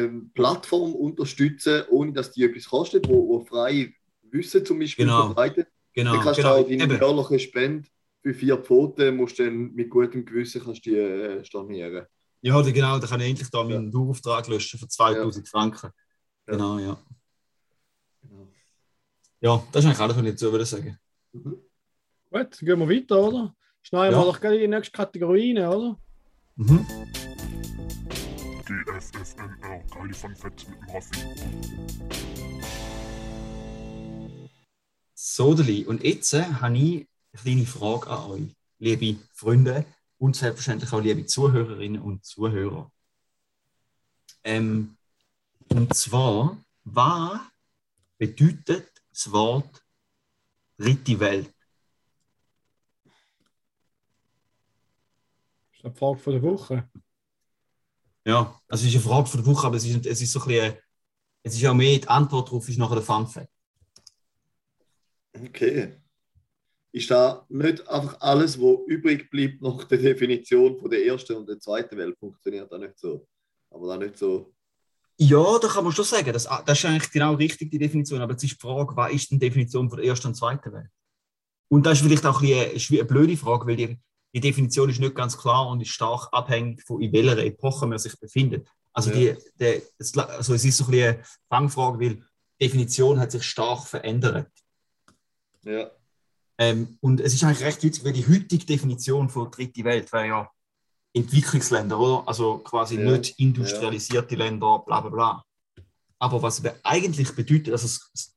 Speaker 4: äh, Plattform unterstützen, ohne dass die etwas kostet, wo, wo frei Wissen zum Beispiel
Speaker 1: Genau.
Speaker 4: verbreitet.
Speaker 1: Genau,
Speaker 4: dann kannst
Speaker 1: genau.
Speaker 4: du auch deine
Speaker 1: Eben.
Speaker 4: jährliche Spende für vier Pfoten, musst du dann mit gutem Gewissen kannst die, äh, stornieren.
Speaker 1: Ja, genau, da kann ich endlich da meinen Dauerauftrag löschen für 2000 Franken.
Speaker 4: Ja.
Speaker 1: Genau, ja.
Speaker 4: Genau.
Speaker 1: Ja, das ist eigentlich alles, was ich dazu würde sagen.
Speaker 4: Mhm.
Speaker 3: Gut, gehen wir weiter, oder? Schneiden
Speaker 1: Ja.
Speaker 3: wir doch gleich in die nächste Kategorie rein, oder?
Speaker 1: Mhm.
Speaker 5: GFFNR, Kali von Fett mit dem Raffi.
Speaker 1: So, Deli. Und jetzt äh, habe ich eine kleine Frage an euch, liebe Freunde und selbstverständlich auch liebe Zuhörerinnen und Zuhörer. Ähm, und zwar, was bedeutet das Wort dritte Welt?
Speaker 3: Das ist eine Frage von der Woche.
Speaker 1: Ja, also es ist eine Frage von der Woche, aber es ist, es ist so ein bisschen, es ist auch mehr, die Antwort darauf ist nachher der Fun Fact.
Speaker 4: Okay. Ist da nicht einfach alles, was übrig bleibt nach der Definition von der ersten und der zweiten Welt, funktioniert da nicht so? Aber da nicht so.
Speaker 1: Ja, da kann man schon sagen, das, das ist eigentlich genau richtig, die Definition, aber jetzt ist die Frage, was ist denn die Definition von der ersten und zweiten Welt? Und das ist vielleicht auch ein bisschen, eine, schwi- eine blöde Frage, weil die, die Definition ist nicht ganz klar und ist stark abhängig von in welcher Epoche man sich befindet. Also,
Speaker 4: Ja.
Speaker 1: die, die, es, also es ist so ein bisschen eine Fangfrage, weil die Definition hat sich stark verändert.
Speaker 4: Ja.
Speaker 1: Ähm, und es ist eigentlich recht witzig, weil die heutige Definition von dritte Welt wäre ja Entwicklungsländer, oder? Also quasi
Speaker 4: Ja,
Speaker 1: nicht industrialisierte Länder, bla bla bla. Aber was eigentlich bedeutet, also es-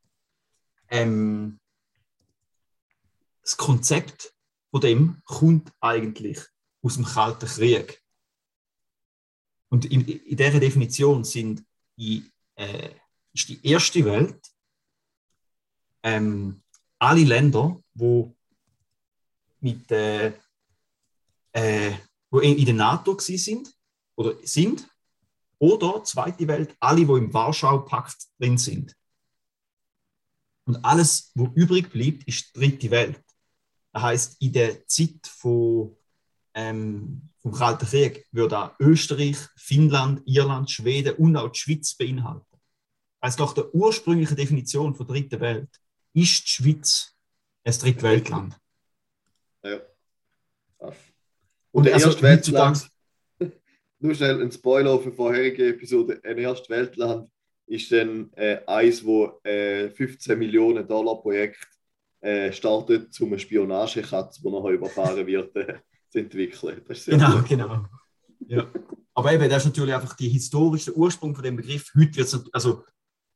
Speaker 1: ähm, das Konzept von dem kommt eigentlich aus dem Kalten Krieg. Und in, in dieser Definition sind die, äh, ist die erste Welt ähm, alle Länder, wo mit äh, äh, wo in der NATO sind oder sind oder zweite Welt, alle, wo im Warschau-Pakt drin sind. Und alles, wo übrig bleibt, ist die dritte Welt. Das heißt, in der Zeit von, ähm, vom Kalten Krieg würde auch Österreich, Finnland, Irland, Schweden und auch die Schweiz beinhalten. Also nach der ursprünglichen Definition von dritter Welt ist die Schweiz ein Drittweltland.
Speaker 4: ja. Krass.
Speaker 1: Und
Speaker 4: der
Speaker 1: also
Speaker 4: Erstweltland- Nur schnell ein Spoiler die vorherige Episode. Ein Erstweltland ist dann äh, eins, wo äh, 15 Millionen Dollar Projekt äh, startet, um eine Spionagekatze, die nachher überfahren wird, äh, zu entwickeln. Das
Speaker 1: Genau,
Speaker 4: gut.
Speaker 1: genau. Ja. Aber eben, das ist natürlich einfach der historische Ursprung von dem Begriff. Heute wird es, also,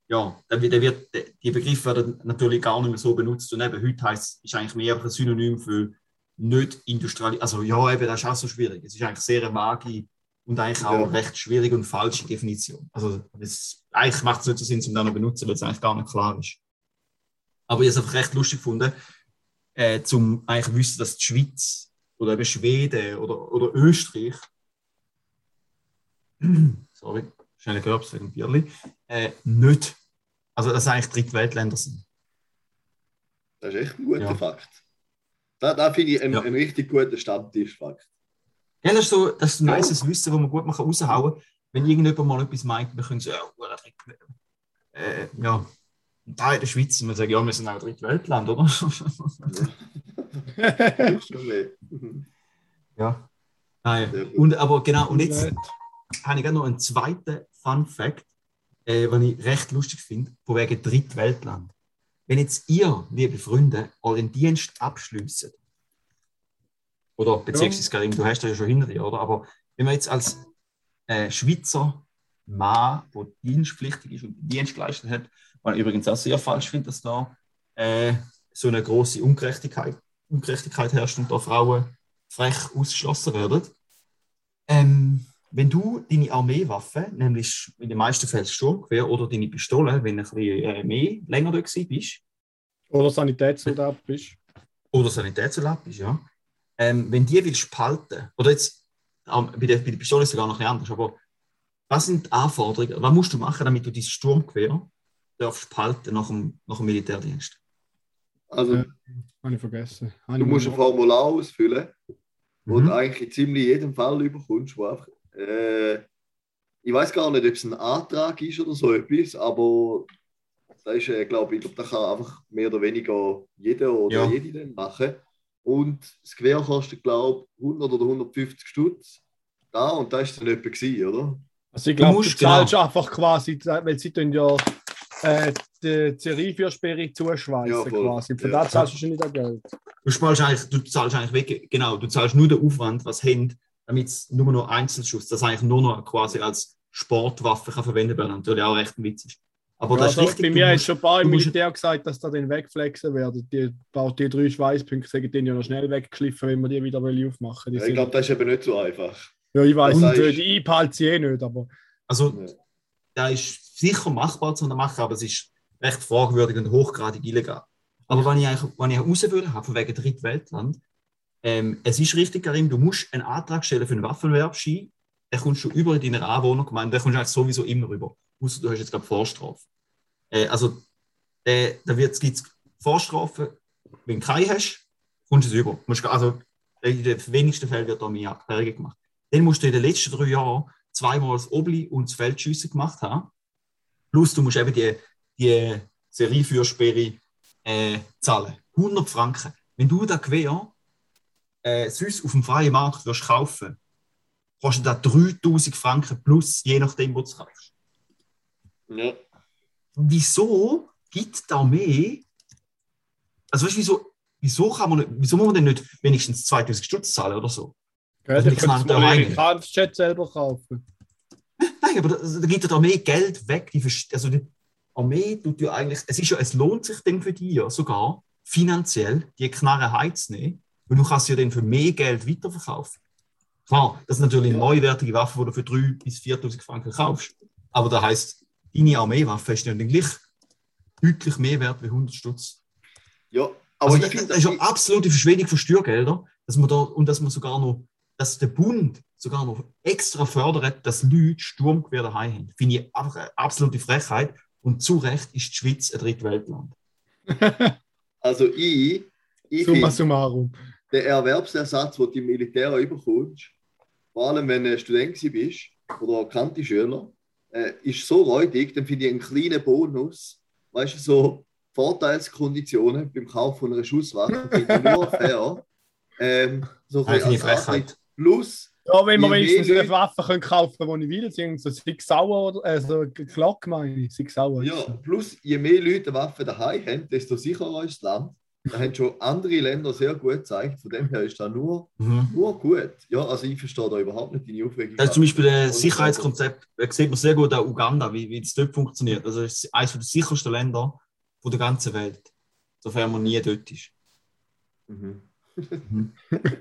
Speaker 1: ja, der, wird- der wird, die Begriffe werden natürlich gar nicht mehr so benutzt. Und eben, heute heißt ist eigentlich mehr ein Synonym für nicht industriell. Also, ja, eben, das ist auch so schwierig. Es ist eigentlich sehr eine vage und eigentlich auch
Speaker 4: Ja.
Speaker 1: recht schwierige und falsche Definition. Also, es, eigentlich macht es nicht so Sinn, um das zu benutzen, weil es eigentlich gar nicht klar ist. Aber ich habe es einfach recht lustig gefunden, äh, zum eigentlich wissen, dass die Schweiz oder eben Schweden oder, oder Österreich, sorry, schnell gehört wegen Bierli, äh, nicht, also dass eigentlich Drittweltländer sind.
Speaker 4: Das ist echt ein guter
Speaker 1: Ja.
Speaker 4: Fakt. Da, da finde ich einen,
Speaker 1: Ja.
Speaker 4: einen richtig guten Stammtischfakt.
Speaker 1: Ja, das ist so das ist ein
Speaker 4: Ja.
Speaker 1: nices Wissen, das man gut raushauen kann. Wenn irgendjemand mal etwas meint, wir können so, ja, äh, ja, da in der Schweiz, und wir sagen, ja, wir sind auch Drittweltland, oder? Ja. Nein. Und, aber genau, und jetzt habe ich gerade noch einen zweiten Fun Fact, äh, den ich recht lustig finde, von wegen Drittweltland. Wenn jetzt ihr, liebe Freunde, euren Dienst abschließt, oder beziehungsweise, du hast das ja schon hinter dir, oder? Aber wenn man jetzt als äh, Schweizer Mann, der dienstpflichtig ist und Dienst geleistet hat, was ich übrigens auch sehr falsch finde, dass da äh, so eine große Ungerechtigkeit, Ungerechtigkeit herrscht und da Frauen frech ausgeschlossen werden. Ähm, wenn du deine Armeewaffe, nämlich in den meisten Fällen Sturmgewehr oder deine Pistole, wenn du ein bisschen äh, mehr, länger dort bist,
Speaker 3: Oder Sanitätssoldat bist.
Speaker 1: oder Sanitätssoldat bist, ja, ähm, wenn die willst behalten, oder jetzt ähm, bei, der, bei der Pistole ist es sogar noch anders, aber was sind die Anforderungen, was musst du machen, damit du dieses Sturmgewehr darfst behalten nach dem, nach dem Militärdienst?
Speaker 4: Also,
Speaker 3: Ja. Habe ich vergessen. Habe
Speaker 4: du
Speaker 3: ich
Speaker 4: musst ein Formular ausfüllen, wo
Speaker 1: Mhm.
Speaker 4: du eigentlich in ziemlich jedem Fall überkommst, wo einfach, äh, ich weiß gar nicht, ob es ein Antrag ist oder so etwas, aber da ist, äh, glaube ich, glaub, da kann einfach mehr oder weniger jeder oder
Speaker 1: Ja.
Speaker 4: jede dann machen. Und das Gewehr kostet, glaube ich, 100 oder 150 Stutz. Da und da ist es dann etwa gewesen, oder?
Speaker 3: Also ich glaube, du zahlst
Speaker 1: genau-
Speaker 3: einfach quasi, weil sie tun ja äh, die Zerifiersperre zuschweißen
Speaker 4: Ja,
Speaker 3: quasi. Von
Speaker 4: Ja.
Speaker 3: da zahlst du schon nicht das Geld.
Speaker 1: Du, zahlst eigentlich, du zahlst eigentlich weg, genau, du zahlst nur den Aufwand, was haben, damit es nur noch Einzelschuss, das eigentlich nur noch quasi als Sportwaffe kann verwendet werden, natürlich auch recht ein Witz ist. Aber
Speaker 3: Ja,
Speaker 1: das ist
Speaker 3: also
Speaker 1: richtig,
Speaker 3: bei mir hat schon ein paar im
Speaker 1: musst-
Speaker 3: Militär gesagt, dass da den wegflexen werden. Die, die, die drei Schweißpunkte den ja noch schnell weggeschliffen, wenn wir die wieder aufmachen. Die
Speaker 4: Ja,
Speaker 3: sind-
Speaker 4: ich glaube, das ist eben nicht so einfach.
Speaker 3: Ja, ich weiß,
Speaker 4: das
Speaker 3: und, äh,
Speaker 4: ist-
Speaker 3: die einpahlt sie eh nicht, aber
Speaker 1: Also,
Speaker 4: Ja.
Speaker 1: da ist sicher machbar zu machen, aber es ist recht fragwürdig und hochgradig illegal. Aber wenn ich, eigentlich- wenn ich raus würde, haben, von wegen Drittweltland, ähm, es ist richtig, Karim, du musst einen Antrag stellen für einen Waffenwerbschein, den kommst du über in deiner Anwohnergemeinde, den kommst du eigentlich sowieso immer rüber. Außer du hast jetzt gerade Vorstrafe. Äh, also, äh, da gibt es Vorstrafe, wenn du keine hast, kommst du es über. Also, in den wenigsten Fällen wird da mehr Abklärungen gemacht. Dann musst du in den letzten drei Jahren zweimal das Obli und das Feldschiessen gemacht haben. Plus du musst eben die, die Serieführersperre äh, zahlen. 100 Franken. Wenn du das Gewehr äh, sonst auf dem freien Markt wirst kaufen, kostet das 3000 Franken plus, je nachdem, wo du es kaufst.
Speaker 4: Ja.
Speaker 1: Wieso gibt die Armee, also weißt du, wieso, wieso, kann man wieso muss man denn nicht wenigstens 2000 Stutz zahlen oder so?
Speaker 3: Gell,
Speaker 1: Also
Speaker 3: dann
Speaker 1: knallen
Speaker 3: du
Speaker 1: da
Speaker 3: mal einen Kampfjet selber kaufen.
Speaker 1: Nein, aber da, da gibt die Armee Geld weg. Die, also die Armee tut ja eigentlich, es, ist ja, es lohnt sich dann für die ja sogar finanziell, die Knarre heimzunehmen, weil du kannst sie ja dann für mehr Geld weiterverkaufen. Klar, das sind natürlich
Speaker 4: Ja.
Speaker 1: neuwertige Waffen, die du für 3.000 bis 4.000 Franken kaufst. Aber das heisst, deine Armeewaffe ist ja dann gleich deutlich mehr wert wie 100 Stutz.
Speaker 4: ja, aber
Speaker 1: Also
Speaker 4: ich
Speaker 1: das,
Speaker 4: finde,
Speaker 1: das ist ja absolute Verschwendung von Steuergeldern, dass man da, und dass man sogar noch, dass der Bund sogar noch extra fördert, dass Leute Sturmgewehr daheim haben. Finde ich einfach eine absolute Frechheit. Und zu Recht ist die Schweiz ein Drittweltland.
Speaker 4: also ich, ich
Speaker 3: Summa
Speaker 4: finde,
Speaker 3: summarum.
Speaker 4: der Erwerbsersatz, den du im Militär überkommst, vor allem wenn du Student gewesen bist oder erkannte Schüler, äh, ist so räudig, dann finde ich einen kleinen Bonus, weißt du, so Vorteilskonditionen beim Kauf von einer Schusswaffe, finde ich nur fair. Ähm, so
Speaker 1: finde ich
Speaker 4: als
Speaker 1: Frechheit.
Speaker 4: Plus,
Speaker 3: Ja, wenn wir
Speaker 4: Je
Speaker 3: wenigstens eine Waffe können kaufen können, die ich will, sind so Six Sauer oder also Glock meine ich, Six Sauer.
Speaker 4: ja, plus, je mehr Leute eine Waffe daheim haben, desto sicherer ist das Land. Da haben schon andere Länder sehr gut gezeigt. Von dem her ist das nur,
Speaker 1: Mhm.
Speaker 4: nur gut. Ja, also ich verstehe da überhaupt nicht deine Aufregung.
Speaker 1: Das ist zum Beispiel das
Speaker 4: Und-
Speaker 1: Sicherheitskonzept, da sieht man sehr gut auch Uganda, wie, wie das dort funktioniert. Also es ist eines der sichersten Länder von der ganzen Welt, sofern man nie dort ist.
Speaker 4: Mhm.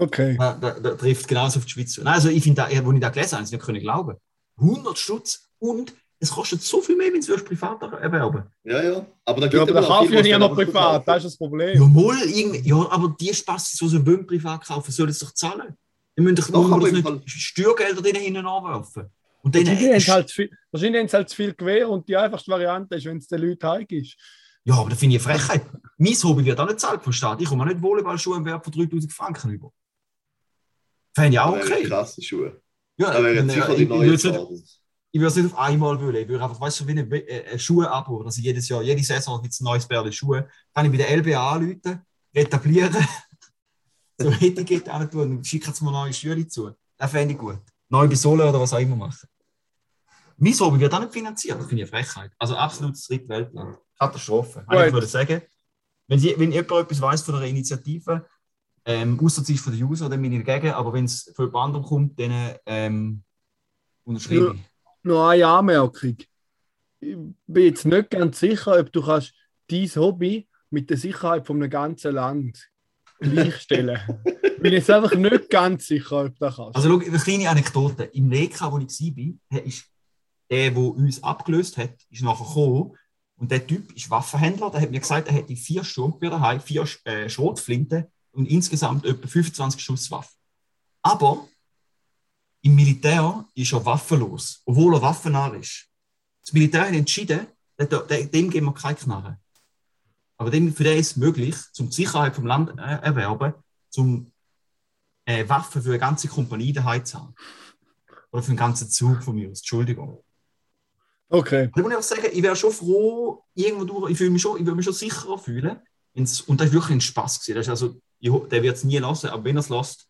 Speaker 3: Okay.
Speaker 1: Da, da, da trifft genauso auf die Schweiz. zu. Also ich finde, da, als ich das gelesen habe, ich nicht können glauben. 100 Stutz und es kostet so viel mehr, wenn du es privat erwerben
Speaker 4: Ja, ja. Aber da gibt
Speaker 3: Ja, aber da kaufe ich ja noch privat, das ist das Problem.
Speaker 1: Ja, mal, irgendwie, ja, aber die Spaß, die so wollen privat kaufen, sollen es doch zahlen. Die müssen doch
Speaker 4: Doch,
Speaker 1: das
Speaker 4: Fall-
Speaker 1: nicht Steuergelder denen hinten anwerfen. Und denen,
Speaker 3: Wahrscheinlich haben sie halt zu viel, wahrscheinlich haben sie halt zu viel Gewehr und die einfachste Variante ist, wenn es den Leuten heim ist.
Speaker 1: ja, aber das finde ich eine Frechheit. Mein Hobby wird auch nicht zahlt vom Staat. Ich komme auch nicht Volleyballschuhe im Wert von 3000 Franken über. Fände ich auch okay.
Speaker 4: krasse Schuhe.
Speaker 1: Ja,
Speaker 4: Da wären
Speaker 1: ich,
Speaker 4: sicher
Speaker 1: ich,
Speaker 4: die
Speaker 1: ich
Speaker 4: neuen
Speaker 1: würde es nicht,
Speaker 4: Jordans.
Speaker 1: ich würde es nicht auf einmal wollen. Ich würde einfach, weißt du, wie eine, äh, ein Schuhe-Abo, dass ich jedes Jahr, jede Saison gibt es ein neues Pärchen Schuhe. Kann ich bei der LBA anrufen, etablieren, so eine Etikette an tun und schicke jetzt mal neue Schuhe zu. Das fände ich gut. Neu bei Sohle oder was auch immer machen. Mein Hobby wird auch nicht finanziert, das finde ich eine Frechheit. Also absolutes Drittweltland. Katastrophe.
Speaker 3: Gut.
Speaker 1: Ich würde sagen, wenn, Sie, wenn jemand etwas weiß von einer Initiative, Ähm, Außer ist von den User, dann bin ich dagegen, aber wenn es von jemand anderem kommt, dann ähm, unterschreibe ich.
Speaker 3: Noch eine Anmerkung. Ich bin jetzt nicht ganz sicher, ob du kannst dein Hobby mit der Sicherheit von einem ganzen Land gleichstellen. bin jetzt einfach nicht ganz sicher, ob du das kannst.
Speaker 1: Also, schau, eine kleine Anekdote. Im Leka, wo ich war, ist der, der uns abgelöst hat, ist nachher gekommen. Und der Typ ist Waffenhändler. Der hat mir gesagt, er hätte vier Sturmgewehr daheim, vier äh, Schrotflinten und insgesamt etwa 25 Schusswaffen. Aber im Militär ist er waffenlos, obwohl er waffennah ist. Das Militär hat entschieden, dem geben wir keine Knarre. Aber dem, für den ist es möglich, zum die Sicherheit vom Land äh, erwerben, zum äh, Waffen für eine ganze Kompanie daheim zu haben. Oder für einen ganzen Zug von mir aus. Entschuldigung.
Speaker 3: Okay.
Speaker 1: Da muss ich auch sagen, ich wäre schon froh, irgendwo durch, ich, fühle mich schon, ich würde mich schon sicherer fühlen. Und das ist wirklich ein Spaß gewesen. Das ist also, ich, der wird es nie lassen, aber wenn er es lässt,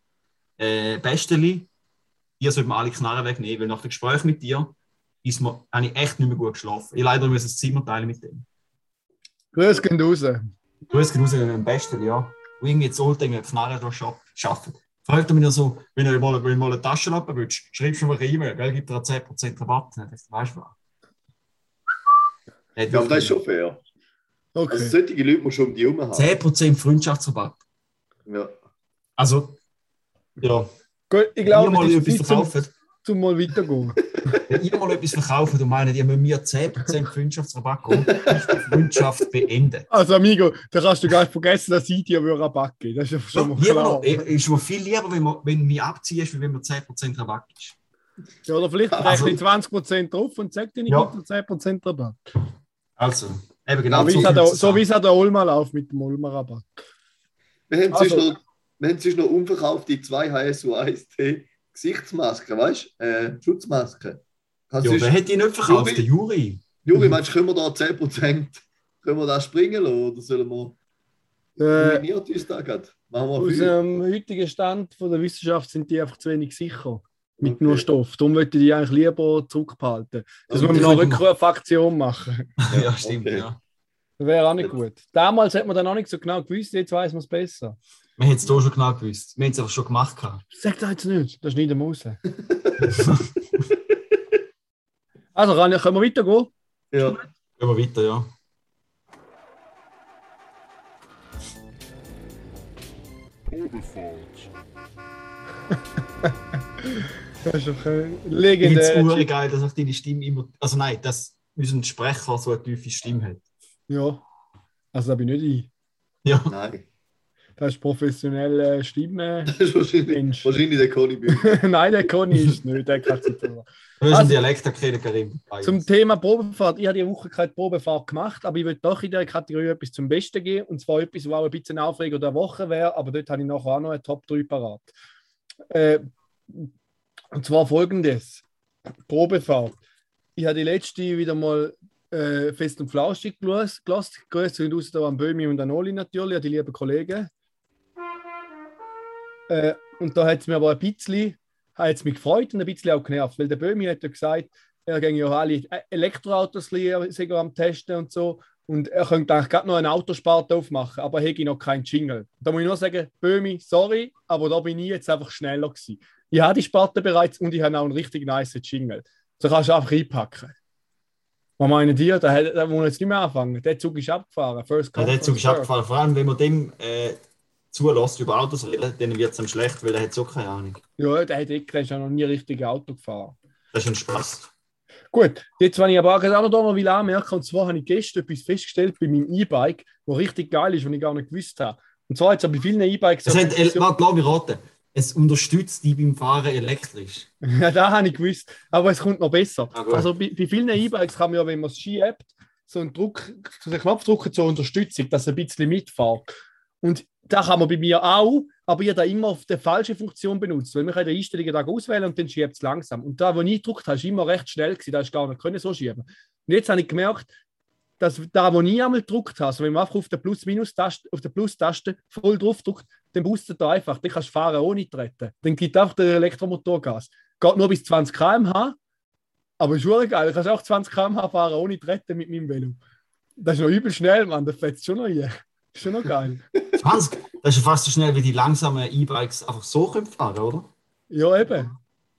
Speaker 1: äh, Besteli, ihr sollt mir alle Knarren wegnehmen, weil nach dem Gespräch mit dir ist mir, habe ich echt nicht mehr gut geschlafen. Ich leider muss das Zimmer teilen mit dem.
Speaker 3: Grüß gehen raus.
Speaker 1: Du hast genauso wie mit dem Besteli, ja. Und irgendwie jetzt sollte eine Knarre da scha- schaffen. Fragt er mich noch so, wenn du mal, wenn du mal eine Taschenlampe willst, schreibst du mir eine E-Mail, gell, gibt dir einen 10% Rabatt. Das weißt du was.
Speaker 4: Ja, aber das ist schon fair. Also
Speaker 3: Okay.
Speaker 4: solche Leute muss schon um die herum haben.
Speaker 1: 10% Freundschaftsrabatt.
Speaker 4: Ja.
Speaker 1: Also, ja,
Speaker 3: Gut, ich glaube,
Speaker 1: mal etwas
Speaker 3: Zeit, zum, zum mal weitergehen.
Speaker 1: wenn ihr mal etwas verkauft und meint, ihr müsst mir 10% Freundschaftsrabatt geben, ist die Freundschaft beendet.
Speaker 3: Also, Amigo, da kannst du gar nicht vergessen, dass ich dir Rabatt geben. Das ist ja schon mal
Speaker 1: Lieber
Speaker 3: klar.
Speaker 1: noch, eh, ist mir viel lieber, wenn man, wenn du mich abziehst, wie wenn man 10% Rabatt ist.
Speaker 3: Ja, oder vielleicht
Speaker 1: Also-
Speaker 3: rechne ich 20% drauf und sag dir nicht,
Speaker 1: Ja.
Speaker 3: gibt dir 10% Rabatt.
Speaker 1: Also, eben genau
Speaker 3: So wie es
Speaker 1: so.
Speaker 3: auch der-
Speaker 1: soll's
Speaker 3: so
Speaker 1: sein.
Speaker 3: wie es auch der Ulmer läuft mit dem Ulmer Rabatt.
Speaker 4: Wir haben,
Speaker 3: Also-
Speaker 4: sonst noch, wir haben sonst noch unverkaufte zwei HSU1T Gesichtsmasken, weißt du? Äh, Schutzmasken.
Speaker 1: Ja, wer hat die nicht verkauft?
Speaker 4: Juri?
Speaker 1: Der Juri.
Speaker 4: Juri, meinst du, können wir da 10% können wir da springen lassen oder sollen wir
Speaker 3: Äh,
Speaker 4: kombiniert uns da gerade? Machen wir
Speaker 3: aus dem heutigen Stand von der Wissenschaft sind die einfach zu wenig sicher. Mit
Speaker 4: Okay.
Speaker 3: nur Stoff. Darum möchte ich die eigentlich lieber zurückbehalten. Das
Speaker 4: Okay.
Speaker 3: müssen wir noch eine Rückrufaktion machen.
Speaker 1: Ja, stimmt,
Speaker 4: okay.
Speaker 1: ja.
Speaker 3: Das wäre auch nicht gut. Damals hat man dann auch nicht so genau gewusst, jetzt weiß man es besser.
Speaker 1: Wir haben es hier schon genau gewusst. Wir haben es einfach schon gemacht. gehabt.
Speaker 3: Sag das jetzt nicht, das schneiden wir raus. also, kann, können wir weitergehen?
Speaker 4: Ja.
Speaker 1: Gehen wir weiter, ja.
Speaker 3: Das ist doch äh,
Speaker 1: Ich finde es
Speaker 3: legendär.
Speaker 1: geil, dass auch deine Stimme immer. Also nein, dass unser Sprecher so eine tiefe Stimme hat.
Speaker 3: Ja, also da bin nicht ich.
Speaker 1: Ja.
Speaker 4: Nein.
Speaker 3: Das ist professionelle Stimme.
Speaker 4: Das ist wahrscheinlich,
Speaker 3: Mensch.
Speaker 4: wahrscheinlich der Conny Bühler.
Speaker 3: Nein, der Conny ist nicht, der kann Zeit haben.
Speaker 1: Du hast
Speaker 3: Also-
Speaker 1: einen Dialekt erkennen, Karim.
Speaker 3: Zum Thema Probefahrt. Ich habe die Woche keine Probefahrt gemacht, aber ich will doch in der Kategorie etwas zum Besten geben. Und zwar etwas, was auch ein bisschen Aufreger der Woche wäre, aber dort habe ich nachher auch noch eine Top 3 parat. Äh, und zwar folgendes: Probefahrt. Ich habe die letzte wieder mal äh, fest und flauschig gelassen. Grüße gehen raus an Böhmi und an Oli natürlich, an die lieben Kollegen. Äh, und da hat es mir aber ein bisschen, hat es mich gefreut und ein bisschen auch genervt, weil der Böhmi hat ja gesagt, er ging ja alle Elektroautos sind am Testen und so. Und er könnte eigentlich gerade noch eine Autosparte aufmachen, aber er hätte noch keinen Jingle. Da muss ich nur sagen, Böhmi, sorry, aber da bin ich jetzt einfach schneller gewesen. Ich habe die Sparte bereits und ich habe auch einen richtig nice Jingle. So kannst du einfach einpacken. Was meinen die? Da, hat- da muss ich jetzt nicht mehr anfangen. Der Zug ist abgefahren. First
Speaker 1: Ja, der Zug ist abgefahren. Vor allem, wenn man dem äh, zulässt, über Autos reden, dann wird es ihm schlecht, weil er hat so keine Ahnung.
Speaker 3: Ja, der hat eh- der ist ja noch nie richtig Auto gefahren.
Speaker 1: Das ist ein Spaß.
Speaker 3: Gut, jetzt, wenn ich aber auch noch will anmerken, und zwar habe ich gestern etwas festgestellt bei meinem E-Bike, was richtig geil ist, was ich gar nicht gewusst habe. Und zwar jetzt bei vielen E-Bikes.
Speaker 1: Es hat, äh, warte, lass mich raten. Es unterstützt die beim Fahren elektrisch.
Speaker 3: Ja, da habe ich gewusst. Aber es kommt noch besser.
Speaker 1: Ah,
Speaker 3: also bei, bei vielen E-Bikes kann man ja, wenn man es schiebt, so einen, Druck, so einen Knopf drücken zur Unterstützung, dass es ein bisschen mitfährt. Und da kann man bei mir auch, aber ich habe da immer auf die falsche Funktion benutzt, weil man kann die Einstellungen da auswählen und dann schiebt es langsam. Und da, wo ich gedruckt habe, ist immer recht schnell gewesen, da ist gar nicht können so schieben. Und jetzt habe ich gemerkt, dass da, wo ich einmal gedruckt habe, also wenn man einfach auf der Plus-Minus-Taste, auf der Plus-Taste voll drauf drückt, dann boostet er einfach, dann kannst du fahren ohne treten. Dann gibt einfach der Elektromotor Gas. Geht nur bis 20 km/h, aber ist schon geil. Du kannst auch 20 km/h fahren ohne treten mit meinem Velo. Das ist noch übel schnell, Mann. Das fährt schon noch hier. Ist schon noch geil.
Speaker 1: 20, Das ist fast so schnell wie die langsamen E-Bikes einfach so können fahren, oder?
Speaker 3: Ja, eben.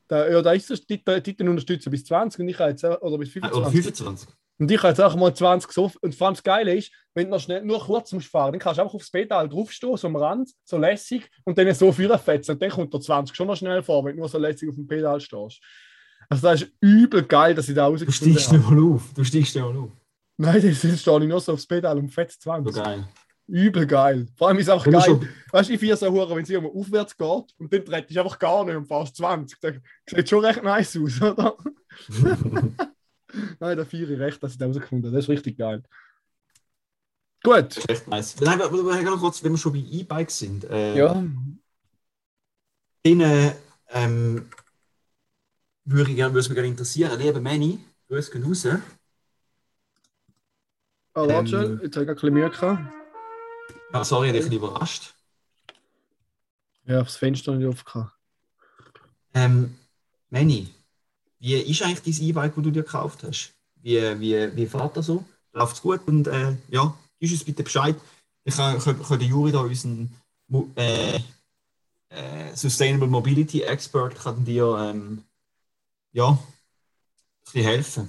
Speaker 3: Da, ja, da ist das Titel, Titel unterstützen bis 20 und ich habe jetzt, auch- oder bis
Speaker 1: Äh, Oder
Speaker 3: 25.
Speaker 1: 25.
Speaker 3: Und ich habe jetzt auch mal 20 so. Und vor allem das Geile ist, wenn du noch schnell, nur kurz musst fahren, dann kannst du einfach aufs Pedal draufstehen, so am Rand, so lässig, und dann so fetzen. Und dann kommt der 20 schon noch schnell vor, wenn du nur so lässig auf dem Pedal stehst. Also das ist übel geil, dass ich da
Speaker 1: Du
Speaker 3: rausgefunden
Speaker 1: steigst nicht
Speaker 3: habe.
Speaker 1: mal auf. Du steigst nicht mal auf.
Speaker 3: Nein, das ist stehe ich nur so aufs Pedal und fetz
Speaker 1: So
Speaker 3: 20.
Speaker 1: geil.
Speaker 3: Übel geil. Vor allem ist es auch
Speaker 1: Wenn du
Speaker 3: geil.
Speaker 1: schon-
Speaker 3: Weißt du, ich feiere so hure, wenn es immer aufwärts geht und dann tritt ich einfach gar nicht und fährst 20. Das sieht schon recht nice aus, oder? Nein, da feiere ich recht, dass ich das herausgefunden habe. Das ist richtig geil. Gut.
Speaker 1: Echt nice. Nein, noch kurz, wenn wir schon bei E-Bikes sind. Äh,
Speaker 3: Ja.
Speaker 1: Denen ähm, würde, ich gerne, würde es mich gerne interessieren. Liebe Manny, grüß gehen raus.
Speaker 3: Ah, warte
Speaker 1: Ähm.
Speaker 3: jetzt habe ich ein bisschen Mühe gehabt.
Speaker 1: Ah, sorry, ich habe dich überrascht.
Speaker 3: Ja, aufs Fenster nicht aufgehauen.
Speaker 1: Ähm, Manny, wie ist eigentlich dein E-Bike, das du dir gekauft hast? Wie, wie, wie fährt das so? Läuft es gut? Und äh, ja, gib uns bitte Bescheid. Ich kann, kann, kann Juri da, unseren äh, äh, Sustainable Mobility Expert, kann dir ähm, ja, ein bisschen helfen.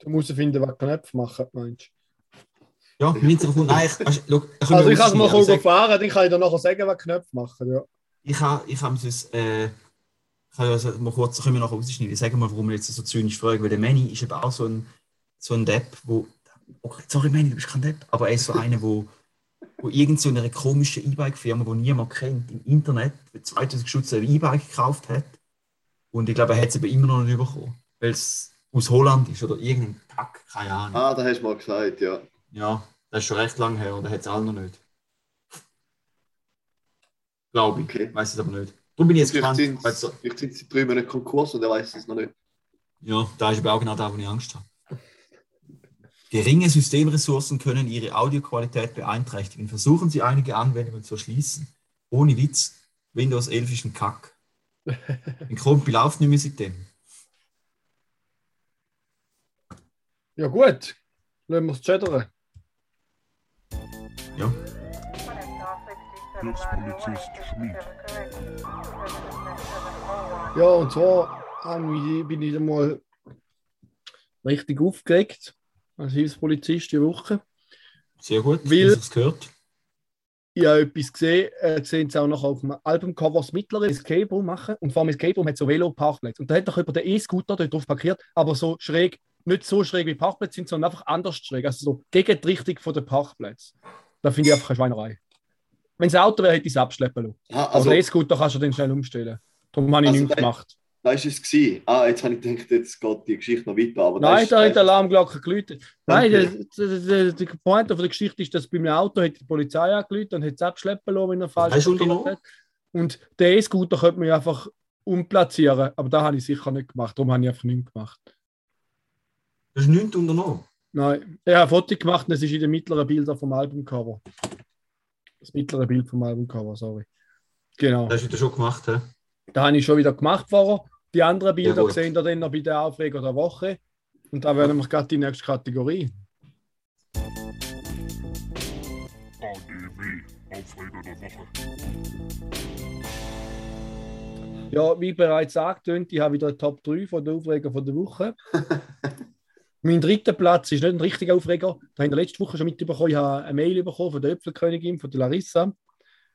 Speaker 3: Du musst finden, was Knöpfe machen, meinst
Speaker 1: Ja, mein Hintergrund, nein, ich, da
Speaker 3: du?
Speaker 1: können
Speaker 3: Also ich kann mal
Speaker 1: aber
Speaker 3: kurz fahren, dann kann ich dir nachher sagen, was Knöpfe machen. Ja.
Speaker 1: Ich habe ich hab sonst, äh, ich kann ja so- mal kurz, können wir nachher rausschneiden. Ich sage mal, warum ich jetzt so zynisch frage, weil der Manny ist eben auch so ein, so ein Depp, wo, okay, sorry Manny, du bist kein Depp, aber er ist so einer, wo, wo irgend so eine komische E-Bike-Firma, die niemand kennt, im Internet für 2000 Schutz ein E-Bike gekauft hat. Und ich glaube, er hat es eben immer noch nicht bekommen, weil es aus Holland ist oder irgendein Kack, keine Ahnung.
Speaker 4: Ah, da hast du mal gesagt, ja.
Speaker 1: Ja, das ist schon recht lange her und er hat es alle noch nicht. Glaube ich,
Speaker 4: Okay.
Speaker 1: weiß es aber nicht. Darum bin ich jetzt
Speaker 4: Vielleicht
Speaker 1: gespannt.
Speaker 4: sind,
Speaker 1: so-
Speaker 4: vielleicht sind sie drei Monate Konkurs und er weiß es noch nicht.
Speaker 1: Ja, da ist aber auch genau da, wo ich Angst habe. Geringe Systemressourcen können Ihre Audioqualität beeinträchtigen. Versuchen Sie einige Anwendungen zu erschließen. Ohne Witz, Windows 11 ist ein Kack. Ein Krumpi läuft nicht mehr seitdem.
Speaker 3: ja gut, lassen wir es chattern.
Speaker 1: Ja.
Speaker 5: Hilfspolizist Schmid.
Speaker 3: Ja, und zwar ich- bin ich mal richtig aufgeregt als Hilfspolizist die Woche.
Speaker 1: Sehr gut,
Speaker 3: Weil-
Speaker 1: dass es gehört.
Speaker 3: Ich habe etwas gesehen, äh, sehen Sie auch noch auf dem Albumcover das mittlere Escape Room machen. Und vor allem Escape Room hat so Velo-Parkplätze. Und da hat doch jemand den E-Scooter dort drauf parkiert, aber so schräg, nicht so schräg wie Parkplätze sind, sondern einfach anders schräg. Also so gegen die Richtung von der Parkplätze. Da finde ich einfach eine Schweinerei. Wenn es ein Auto wäre, hätte ich es abschleppen lassen.
Speaker 4: Ah,
Speaker 3: Aber
Speaker 4: also,
Speaker 3: den E-Scooter kannst du dann schnell umstellen. Darum habe ich
Speaker 4: Also
Speaker 3: nichts
Speaker 4: der-
Speaker 3: gemacht.
Speaker 4: da ist es gewesen. Ah, jetzt habe ich gedacht, jetzt geht die Geschichte noch weiter. Aber
Speaker 3: Nein,
Speaker 4: ist,
Speaker 3: da hat der Alarmglocke geläutet. Nein,
Speaker 4: Okay.
Speaker 3: der, der, der, der Point von der Geschichte ist, dass bei einem Auto hat die Polizei angeläutet und hat es abschleppen lassen, wenn er falsch parkiert hat. Und der E-Scooter könnte man einfach umplatzieren, aber da habe ich sicher nicht gemacht. Darum habe ich einfach nichts gemacht.
Speaker 1: Du hast nichts unternommen.
Speaker 3: Nein, ich habe ein Foto gemacht und es ist in den mittleren Bildern vom Albumcover. Das mittlere Bild vom Albumcover, sorry. Genau.
Speaker 1: Das hast du schon gemacht. He?
Speaker 3: Da habe ich schon wieder gemacht vorher. Die anderen Bilder
Speaker 1: gut.
Speaker 3: sehen ihr dann noch bei der Aufreger der Woche. Und da werden wir gerade die nächste Kategorie. Ja, wie bereits angetönt, ich habe wieder Top 3 von der Aufreger von der Woche. mein dritter Platz ist nicht ein richtiger Aufreger. Da haben wir letzte Woche schon mitbekommen. Ich habe eine Mail bekommen von der Äpfelkönigin, von der Larissa.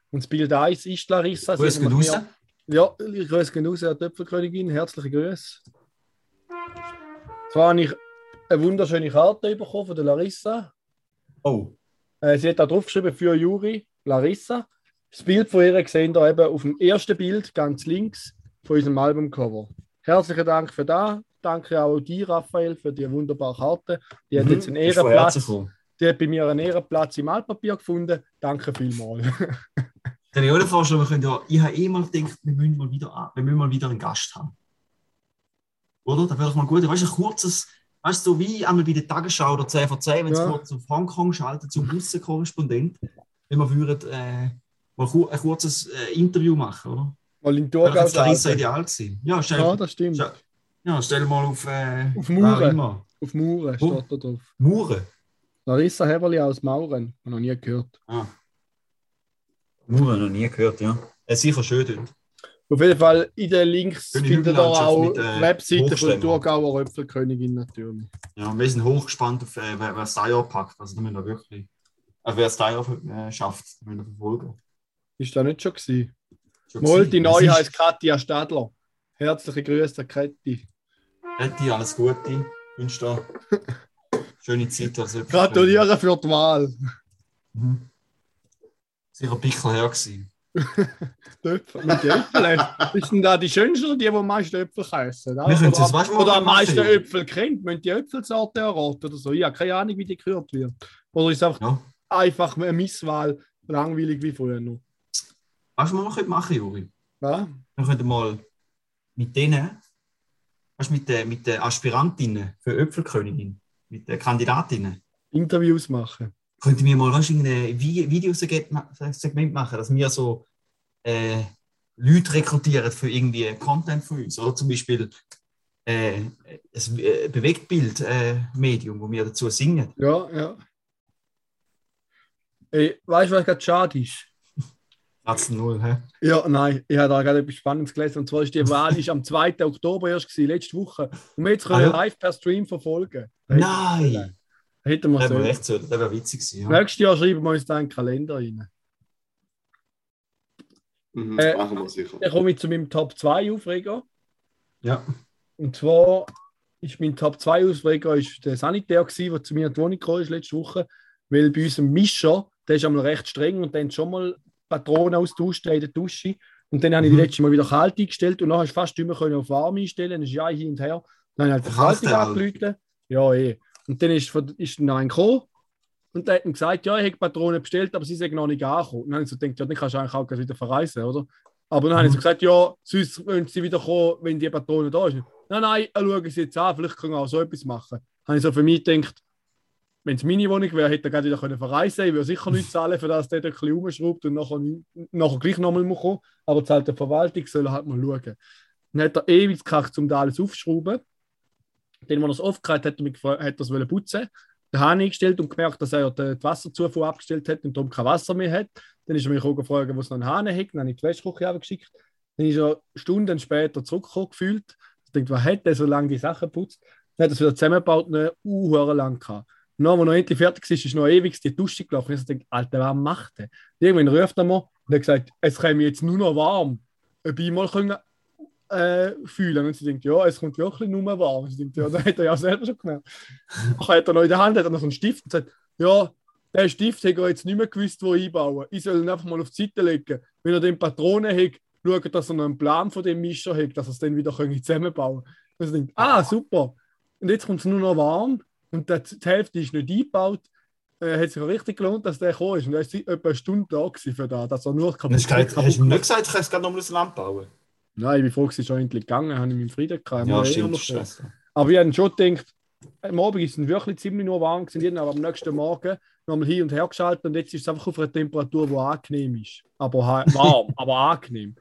Speaker 3: Und das Bild 1 ist Larissa.
Speaker 1: Grüß geht raus.
Speaker 3: Ja, ich grüße gehen raus an die Äpfelkönigin. Herzliche Grüße. Zwar habe ich eine wunderschöne Karte bekommen von der Larissa.
Speaker 1: Oh,
Speaker 3: Äh, sie hat da draufgeschrieben für Juri, Larissa. Das Bild von ihr sehen ihr eben auf dem ersten Bild ganz links von unserem Albumcover. Herzlichen Dank für das. Danke auch dir, Raphael, für die wunderbare Karte. Die hat
Speaker 1: Mhm,
Speaker 3: jetzt einen Ehrenplatz. Die hat bei mir einen Ehrenplatz im Altpapier gefunden. Danke vielmals.
Speaker 1: Kann ich auch vorstellen, wir können ja, ich habe eh mal gedacht, wir müssen mal wieder, an- wir müssen mal wieder einen Gast haben. Oder? Das wäre doch mal gut. Weißt du, ein kurzes, weißt du, so wie einmal bei der Tagesschau oder 10 von 10, wenn sie
Speaker 3: Ja.
Speaker 1: kurz auf Hongkong schalten zum Russenkorrespondent, wenn wir würden, äh, mal ein kurzes äh, Interview machen, oder?
Speaker 3: Mal in
Speaker 1: Das
Speaker 3: Thurgau schalten.
Speaker 1: ideal gewesen. Ja, stell,
Speaker 3: Ja, das stimmt.
Speaker 1: stell, ja, stell mal auf, äh,
Speaker 3: Auf
Speaker 1: immer.
Speaker 3: Auf Mauern
Speaker 1: Wo?
Speaker 3: steht da drauf.
Speaker 1: Mauern.
Speaker 3: Larissa Heberli aus Mauren. Noch nie gehört.
Speaker 1: Ah. Nur noch nie gehört, ja. Äh, sicher schön dort.
Speaker 3: Auf jeden Fall in den Links
Speaker 1: Schöne
Speaker 3: findet ihr auch
Speaker 1: mit, äh,
Speaker 3: die Webseite von der. Thurgauer Röpfelkönigin natürlich.
Speaker 1: Ja, wir sind hochgespannt auf, äh, wer, wer es da Jahr packt. Also, da müssen wir wirklich. Also, wer es da Jahr äh, schafft, da müssen wir verfolgen.
Speaker 3: Ist da nicht schon gewesen?
Speaker 1: Schon
Speaker 3: Mal, die
Speaker 1: Es
Speaker 3: neue
Speaker 1: ist-
Speaker 3: heißt Katja Stadler. Herzliche Grüße, Kathi.
Speaker 1: Betty, alles Gute. Ich wünsche dir schöne Zeit. Also
Speaker 3: Gratuliere für die Wahl.
Speaker 1: Mhm. Sicher ein Pickel her gewesen.
Speaker 3: Töpfe mit Äpfeln. Ist denn da die schönsten oder die, die am meisten Äpfel?
Speaker 1: Wir können das,
Speaker 3: oder,
Speaker 1: weißt
Speaker 3: oder am meisten. Äpfel kennt. Müssen die Äpfelsorte erraten oder so? Ich habe keine Ahnung, wie die gehört wird. Oder ist es einfach,
Speaker 1: Ja.
Speaker 3: einfach eine Misswahl, langweilig wie früher noch?
Speaker 1: Weißt du, was wir machen, Juri?
Speaker 3: Ja?
Speaker 1: Wir könnten mal mit denen, du, mit den mit den Aspirantinnen für Öpfelkönigin, mit den Kandidatinnen,
Speaker 3: Interviews machen.
Speaker 1: könnten wir mal weißt, ein Vi- Videosegment machen, dass wir so äh, Leute rekrutieren für irgendwie Content von uns. Oder zum Beispiel äh, ein äh, Bewegtbild-Medium, wo wir dazu singen.
Speaker 3: Ja, ja. Ey, weißt du, was gerade schade ist?
Speaker 1: Platz null, hä?
Speaker 3: Ja, nein, ich habe da gerade etwas Spannendes gelesen. Und zwar ist die Wahl ist am 2. Oktober erst gewesen, letzte Woche. Und wir jetzt können
Speaker 1: Ah, ja?
Speaker 3: live per Stream verfolgen.
Speaker 1: Nein!
Speaker 3: Hätten wir
Speaker 1: Das
Speaker 3: so.
Speaker 1: echt so, das wäre witzig gewesen. Ja.
Speaker 3: Nächstes Jahr schreiben wir uns da in den Kalender rein.
Speaker 4: Mhm,
Speaker 3: Äh,
Speaker 4: machen wir sicher.
Speaker 3: Dann komme ich zu meinem Top 2 Aufreger.
Speaker 1: ja.
Speaker 3: Und zwar ist mein Top 2 Aufreger ist der Sanitär, gewesen, der zu mir in die Wohnung gekommen ist letzte Woche. Weil bei unserem Mischer, der ist einmal recht streng und dann schon mal Patronen austauscht in der Dusche. Und dann habe ich die
Speaker 1: Mhm.
Speaker 3: letzte Mal wieder kalt eingestellt und dann hast du fast immer können auf warm einstellen. Dann ist ja hin und her. Dann habe ich halt die
Speaker 1: Kalt
Speaker 3: angerufen. Ja, eh. Und dann ist, ist dann ein gekommen und der hat ihm gesagt, ja, ich habe Patronen bestellt, aber sie sind noch nicht angekommen. Und dann habe ich so gedacht, ja, dann kannst du eigentlich auch gleich wieder verreisen, oder? Aber dann habe ich so gesagt, ja, sonst wollen sie wieder kommen, wenn die Patrone da ist. Nein, nein, schauen sie jetzt an, vielleicht können wir auch so etwas machen. Habe ich so für mich gedacht, wenn es meine Wohnung wäre, hätte er gerade wieder können verreisen können. Ich würde sicher nicht zahlen, für das der ein bisschen und nachher, nachher gleich nochmal kommen. Aber zahlt der Verwaltung, soll er halt mal schauen. Dann hat er ewig gekackt, um da alles aufzuschrauben. Dann, als er es aufgehört hat, hat er er es putzen. Den Hahn eingestellt und gemerkt, dass er die Wasserzufuhr abgestellt hat und darum kein Wasser mehr hat. Dann ist er mich auch gefragt, wo es noch einen Hahn hat. Dann habe ich die Wäschküche geschickt. Dann ist er Stunden später zurückgekommen gefühlt. Ich denke, was hat der so lange die Sachen geputzt? Dann hat er es wieder zusammengebaut und eine Uhr lang gehabt. Und dann, als er noch endlich fertig war, ist noch ewig die Dusche gelaufen. Ich denke, Alter, was macht der? Irgendwann ruft er mir und hat gesagt, es käme jetzt nur noch warm. Ob ich mal können, äh, fühlen Und sie denkt, ja, es kommt wirklich nur warm. Sie denkt, ja, das hat er ja selber schon gemerkt. Dann hat er noch in der Hand hat er noch so einen Stift und sagt, ja, der Stift er jetzt nicht mehr gewusst, wo einbauen. Ich soll ihn einfach mal auf die Seite legen. Wenn er den Patronen hat, schauen, dass er noch einen Plan von dem Mischer hat, dass er es dann wieder zusammenbauen kann. Also denkt, ah, super. Und jetzt kommt es nur noch warm und die die Hälfte ist nicht eingebaut. Äh, hat sich auch richtig gelohnt, dass der gekommen ist. Und er ist etwa eine Stunde da für das, dass er nur kaputt,
Speaker 1: Hast du nicht gesagt, ich kann es gerade nochmal ein Land bauen?
Speaker 3: Nein, ich bin froh, es ist schon endlich gegangen, habe ich meinen Frieden gehabt.
Speaker 1: Ja, stimmt.
Speaker 3: noch
Speaker 1: scheiße.
Speaker 3: aber ich habe schon gedacht, am Abend ist es wirklich ziemlich nur warm gewesen, aber am nächsten Morgen nochmal hin und her geschaltet und jetzt ist es einfach auf einer Temperatur, die angenehm ist. Aber warm, aber angenehm.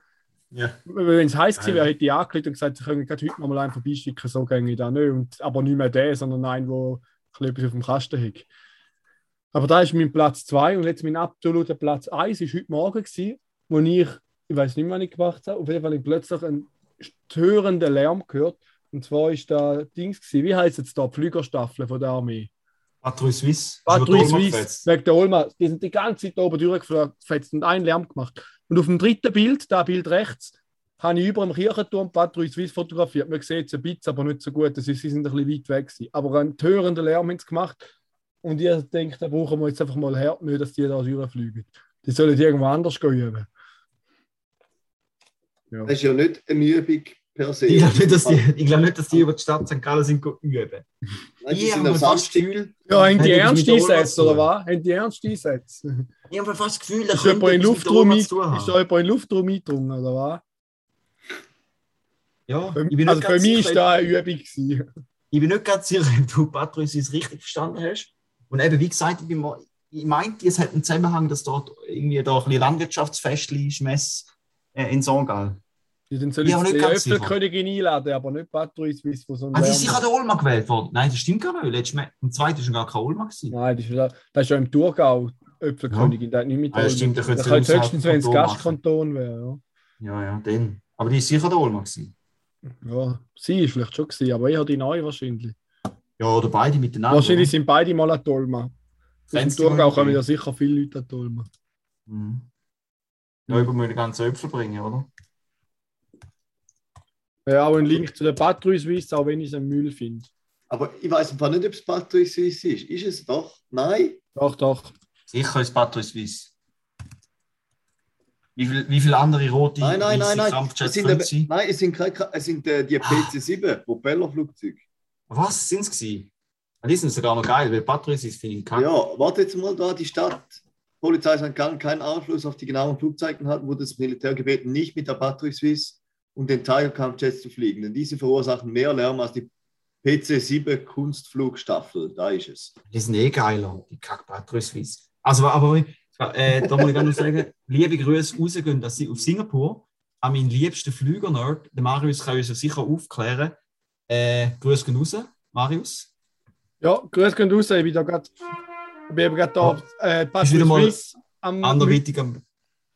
Speaker 1: Ja.
Speaker 3: Wenn es heiß gewesen wäre, hätte ich angelegt und gesagt, sie können gerade heute nochmal einen vorbeischicken, so gehe ich da nicht. Und, aber nicht mehr der, sondern einen, der etwas auf dem Kasten hat. Aber da ist mein Platz 2 und jetzt mein absoluter Platz 1 ist heute Morgen gewesen, wo ich, ich weiß nicht mehr, was ich gemacht habe, auf jeden Fall habe ich plötzlich einen störenden Lärm gehört. Und zwar ist da Dings gewesen, wie heißt es da, die Flügerstaffel von der Armee?
Speaker 1: Patrouille Suisse.
Speaker 3: Patrouille Suisse, wegen der Olma, die sind die ganze Zeit oben durchgefetzt und einen Lärm gemacht. Und auf dem dritten Bild, da Bild rechts, habe ich über dem Kirchenturm Patrouille Suisse fotografiert. Man sieht es ein bisschen, aber nicht so gut. Sie sie sind ein bisschen weit weg. Gewesen. Aber einen hörenden Lärm haben sie gemacht. Und ich denke, da brauchen wir jetzt einfach mal her, nicht, dass die da durchfliegen. Die sollen irgendwo anders gehen. Ja.
Speaker 4: Das ist ja nicht eine Übung per se.
Speaker 1: Ich glaube nicht, dass die, ich glaube nicht, dass die über die Stadt St. Gallen sind üben.
Speaker 4: Nein, die
Speaker 1: Ich
Speaker 4: sind
Speaker 1: habe
Speaker 4: am
Speaker 1: fast das
Speaker 4: Samstag.
Speaker 1: Gefühl,
Speaker 3: Ja, haben die ernst einsetzt, oder was? Haben die ernst einsetzt?
Speaker 1: ich habe fast das Gefühl,
Speaker 3: Ist
Speaker 1: dass
Speaker 3: jemand in Luftraum, ist da jemand in Luftraum eingedrungen, oder was?
Speaker 1: Ja,
Speaker 3: Für,
Speaker 1: ich bin
Speaker 3: also für mich ist da eine Übung. Gewesen.
Speaker 1: ich bin nicht ganz sicher, ob du Patrouille Suisse richtig verstanden hast. Und eben, wie gesagt, ich, bin mal, ich meinte, es hat einen Zusammenhang, dass dort irgendwie da ein bisschen Landwirtschaftsfestli ist, Mess äh, in St.
Speaker 3: Ja, dann soll
Speaker 1: Ja,
Speaker 3: ich die. Äpfelkönigin einladen, aber nicht Patrick Swiss, wo so ein
Speaker 1: Ah, die
Speaker 3: Lärm
Speaker 1: ist sicher der Olma gewählt worden. Nein, das stimmt gar nicht. Letztes Mal, im zweiten war gar kein Olma. Gewesen.
Speaker 3: Nein, das ist, ja- das ist ja im Thurgau Äpfelkönigin, der hat nicht mit
Speaker 1: Ah, ja, stimmt, da könnte sie
Speaker 3: höchstens, wenn es. Gastkanton wäre.
Speaker 1: Ja, ja, den. Aber die ist sicher der Olma. Gewesen.
Speaker 3: Ja. ja, sie ist vielleicht schon gewesen, aber eher die neue wahrscheinlich.
Speaker 1: Ja, oder beide miteinander.
Speaker 3: wahrscheinlich
Speaker 1: oder?
Speaker 3: sind beide mal an dem
Speaker 1: Kennen sie
Speaker 3: Thurgau kommen
Speaker 1: die?
Speaker 3: ja sicher viele Leute an Tolma.
Speaker 1: Mhm. Ja, über die ganzen Äpfel bringen, oder?
Speaker 3: Ja, auch ein Link zu der Patrick Swiss, auch wenn ich es ein Müll finde.
Speaker 4: Aber ich weiß einfach nicht, ob es Patrick Swiss ist. Ist es doch? Nein?
Speaker 3: Doch, doch.
Speaker 1: Sicher ist Patrick Swiss. Wie viele wie viel andere rote
Speaker 4: Nein, nein, nein, nein. Es
Speaker 1: Kampfjets
Speaker 4: sind,
Speaker 1: sein?
Speaker 4: nein, es sind, keine, es sind äh, die PC-7, Propellerflugzeuge.
Speaker 1: Was sind es gewesen? Ah, Die sind sogar noch geil, weil Patrick Swiss finde ich kacke.
Speaker 4: Ja, warte jetzt mal da, die Stadt. Polizei St. Gallen keinen Einfluss auf die genauen Flugzeiten hat, wurde das Militär gebeten, nicht mit der Patrick Swiss und den Tiger-Kampfjets zu fliegen. Denn diese verursachen mehr Lärm als die PC-7 Kunstflugstaffel. Da ist es.
Speaker 1: Die sind eh geiler, die kack Patrick Swiss. Also, aber äh, da muss ich gerne noch sagen, liebe Grüße rausgehen, dass sie auf Singapur an meinen liebsten Flüger-Nerd, der Marius kann uns ja sicher aufklären. Äh, Grüße gehen raus, Marius.
Speaker 3: Ja, grüß gehen raus. Ich bin da gerade. Ich bin eben gerade da. Äh, Patrick Swiss am.
Speaker 1: Anderweitig am.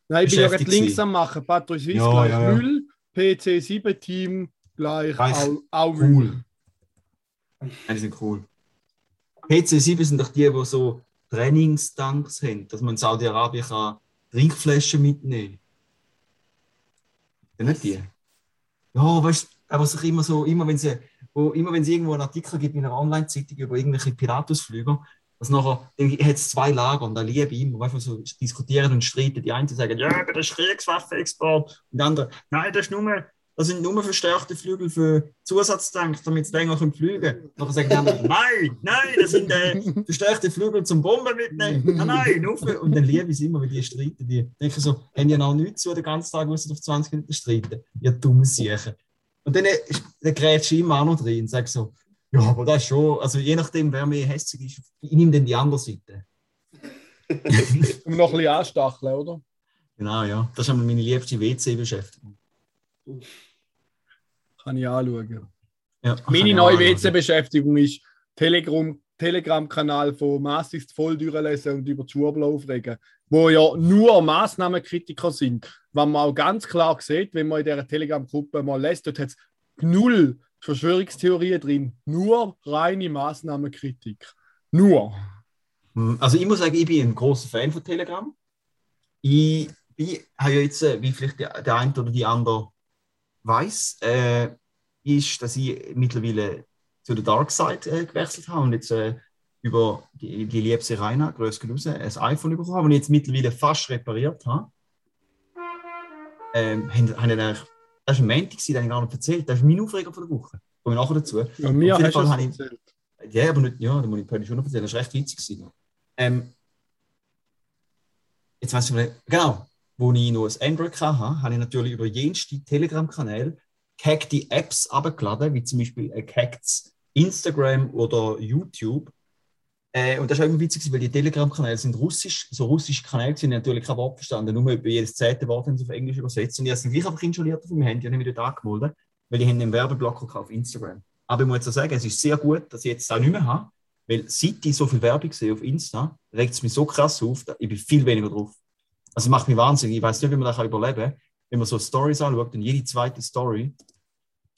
Speaker 3: Nein, ich bin ja gerade links am machen. Patrick Swiss
Speaker 1: Ja,
Speaker 3: gleich
Speaker 1: ja, ja.
Speaker 3: Müll. PC7-Team gleich auch,
Speaker 1: Cool. Ja, die sind cool. PC7 sind doch die, die so Trainingstanks haben, dass man in Saudi-Arabien Trinkflaschen mitnehmen kann. Nicht die? Ja, weißt du, aber sich immer so, immer wenn sie, wo, immer wenn es irgendwo einen Artikel gibt in einer Online-Zeitung über irgendwelche Piratusflüger, dass nachher, hat es zwei Lager und da liebe ich immer, du, so diskutieren und streiten. Die einen sagen, ja, das ist Kriegswaffenexport. Und die anderen, nein, das, ist nur, das sind nur verstärkte Flügel für Zusatztanks, damit sie länger können fliegen können. Nachher sagen die anderen, nein, nein, das sind äh, verstärkte Flügel zum Bomben mitnehmen. Nein, nein, für. Und dann liebe ich es immer, wenn die streiten. Die denken so, haben ja noch nichts zu, den ganzen Tag müssen auf 20 Minuten streiten. Ihr dumme Siechen. Und dann, ist- dann grätscht ich immer auch noch drin und sage so, ja, aber das ist schon, also je nachdem, wer mehr hässlich ist, ich nehme dann die andere Seite.
Speaker 3: Um noch ein bisschen anstacheln, oder?
Speaker 1: Genau, ja. Das ist meine liebste WC-Beschäftigung.
Speaker 3: Kann ich anschauen.
Speaker 1: Ja,
Speaker 3: Meine
Speaker 1: ich
Speaker 3: neue. WC-Beschäftigung ist Telegram, Telegram-Kanal von massivst voll durchlesen und über die Schwurbel aufregen, wo ja nur Massnahmenkritiker sind. Was man auch ganz klar sieht, wenn man in dieser Telegram-Gruppe mal lässt, dort hat es null Verschwörungstheorien drin, nur reine Maßnahmenkritik. Nur.
Speaker 1: Hm, Also ich muss sagen, ich bin ein großer Fan von Telegram. Ich, ich habe ja jetzt, äh, wie vielleicht der, eine oder die andere weiß, äh, ist, dass ich mittlerweile zu der Dark Side äh, gewechselt habe und jetzt äh, über die, die liebste Rainer, grüß raus, ein iPhone bekommen habe und jetzt mittlerweile fast repariert habe. Ähm, haben, haben eigentlich, das war ein Montag, den habe ich gar nicht erzählt. Das ist mein Aufreger von der Woche. Komme ich nachher dazu.
Speaker 3: Ja, mir hast du
Speaker 1: Fall
Speaker 3: es
Speaker 1: habe ich-
Speaker 3: erzählt.
Speaker 1: Ja, aber nicht, ja, da muss ich Pöni schon noch erzählen, das war recht witzig. Ähm, jetzt weiss ich nicht, genau, wo ich noch ein Android hatte, habe ich natürlich über jenste Telegram-Kanäle gehackte Apps abgeladen, wie zum Beispiel ein gehacktes Instagram oder YouTube. Äh, und das auch immer witzig, weil die Telegram-Kanäle sind russisch, so russische Kanäle sind natürlich kein Wort verstanden, nur über jedes zehnte Wort haben sie auf Englisch übersetzt. Und ich habe es gleich einfach installiert auf meinem Handy und habe mich dort angemeldet, weil ich einen Werbeblocker gehabt auf Instagram. Aber ich muss auch sagen, es ist sehr gut, dass ich jetzt auch nicht mehr habe, weil seit ich so viel Werbung sehe auf Insta, regt es mich so krass auf, dass ich bin viel weniger drauf. Also macht mich wahnsinnig. Ich weiß nicht, wie man das überleben kann. Wenn man so Stories anschaut und jede zweite Story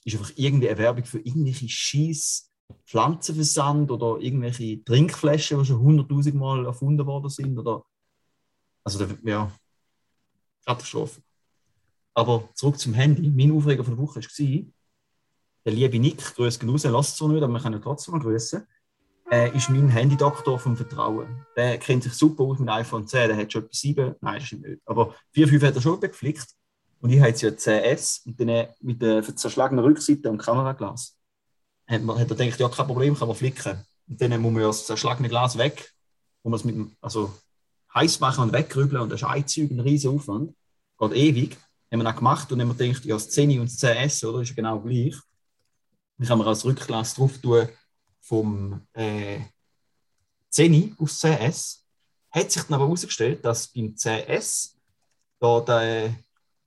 Speaker 1: ist einfach irgendwie eine Werbung für irgendwelche scheiß Pflanzenversand oder irgendwelche Trinkflaschen, die schon hunderttausend Mal erfunden worden sind. Oder also ja, Katastrophe. Aber zurück zum Handy. Mein Aufreger von der Woche war, der liebe Nick, grüß er lässt es zwar nicht, aber wir können trotzdem mal grüßen, äh, ist mein Handydoktor vom Vertrauen. Der kennt sich super aus mit iPhone 10, der hat schon etwa 7, nein, stimmt nicht, aber 4, 5 hat er schon geflickt. Und ich habe jetzt ja 10S und dann äh, mit der zerschlagenen Rückseite und Kameraglas. Hat, man, hat er gedacht, ja, kein Problem, kann man flicken. Und dann muss man das zerschlagene Glas weg, wo man es mit also heiß machen und wegrübeln und das ist ein Zeug, ein riesen Aufwand. Geht ewig. Haben wir dann gemacht und haben gedacht, ja, das 10 und das 10S, oder, ist ja genau gleich. Dann kann man als Rückglas drauf tun vom äh, 10 aufs 10S. Hat sich dann aber herausgestellt, dass beim 10S da der,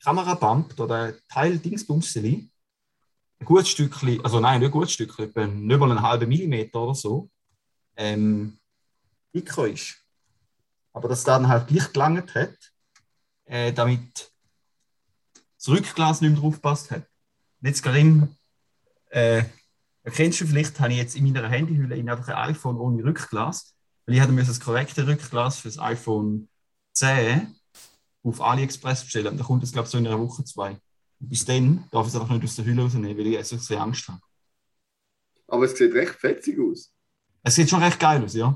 Speaker 1: Kamera bumpt oder ein Teil Dingsbumseli, ein gutes Stückchen, also nein, nicht ein gutes Stückchen, etwa nicht mal einen halben Millimeter oder so, ähm, dicker ist. Aber dass der dann halt gleich gelangt hat, äh, damit das Rückglas nicht mehr drauf gepasst hat. Und jetzt Karim, äh, erkennst du vielleicht, habe ich jetzt in meiner Handyhülle in einfach ein iPhone ohne Rückglas, weil ich hatte das korrekte Rückglas für das iPhone 10 auf AliExpress bestellen. Da kommt es, glaube ich, so in einer Woche, zwei. Bis dann darf ich es einfach nicht aus der Hülle rausnehmen, weil ich also sehr Angst habe.
Speaker 4: Aber es sieht recht fetzig aus.
Speaker 1: Es sieht schon recht geil aus, ja.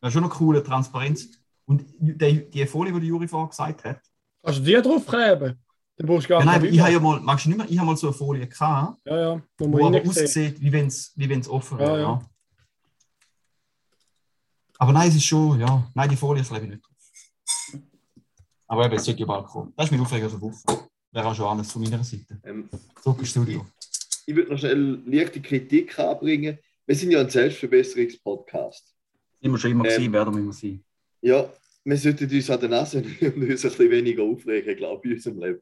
Speaker 1: Das ist schon eine coole Transparenz. Und die, die Folie, die der Juri vorher gesagt hat,
Speaker 3: Kannst du die draufkleben? Dann brauchst du gar
Speaker 1: ja, nein, ich habe ja mal, magst du nicht mehr, ich habe mal so eine Folie gehabt,
Speaker 3: Ja, ja. Wo
Speaker 1: wo
Speaker 3: man
Speaker 1: aber aussieht, wie wenn es wie wenn's offen
Speaker 3: Ja,
Speaker 1: wäre.
Speaker 3: ja.
Speaker 1: Ja, Aber nein, es ist schon, ja, nein, die Folie klebe ich nicht drauf. Aber eben, es sollte ja bald kommen. Das ist mein Aufreger der Woche. Wäre auch schon alles von meiner Seite.
Speaker 4: Ähm,
Speaker 1: Zurück ins Studio.
Speaker 4: ich würde noch schnell leichte Kritik anbringen. Wir sind ja ein Selbstverbesserungspodcast.
Speaker 1: Sind wir schon immer
Speaker 4: Ähm,
Speaker 1: gewesen, werden wir immer sein.
Speaker 4: Ja, wir sollten uns an der Nase nehmen und uns ein bisschen weniger aufregen, glaube ich, in unserem Leben.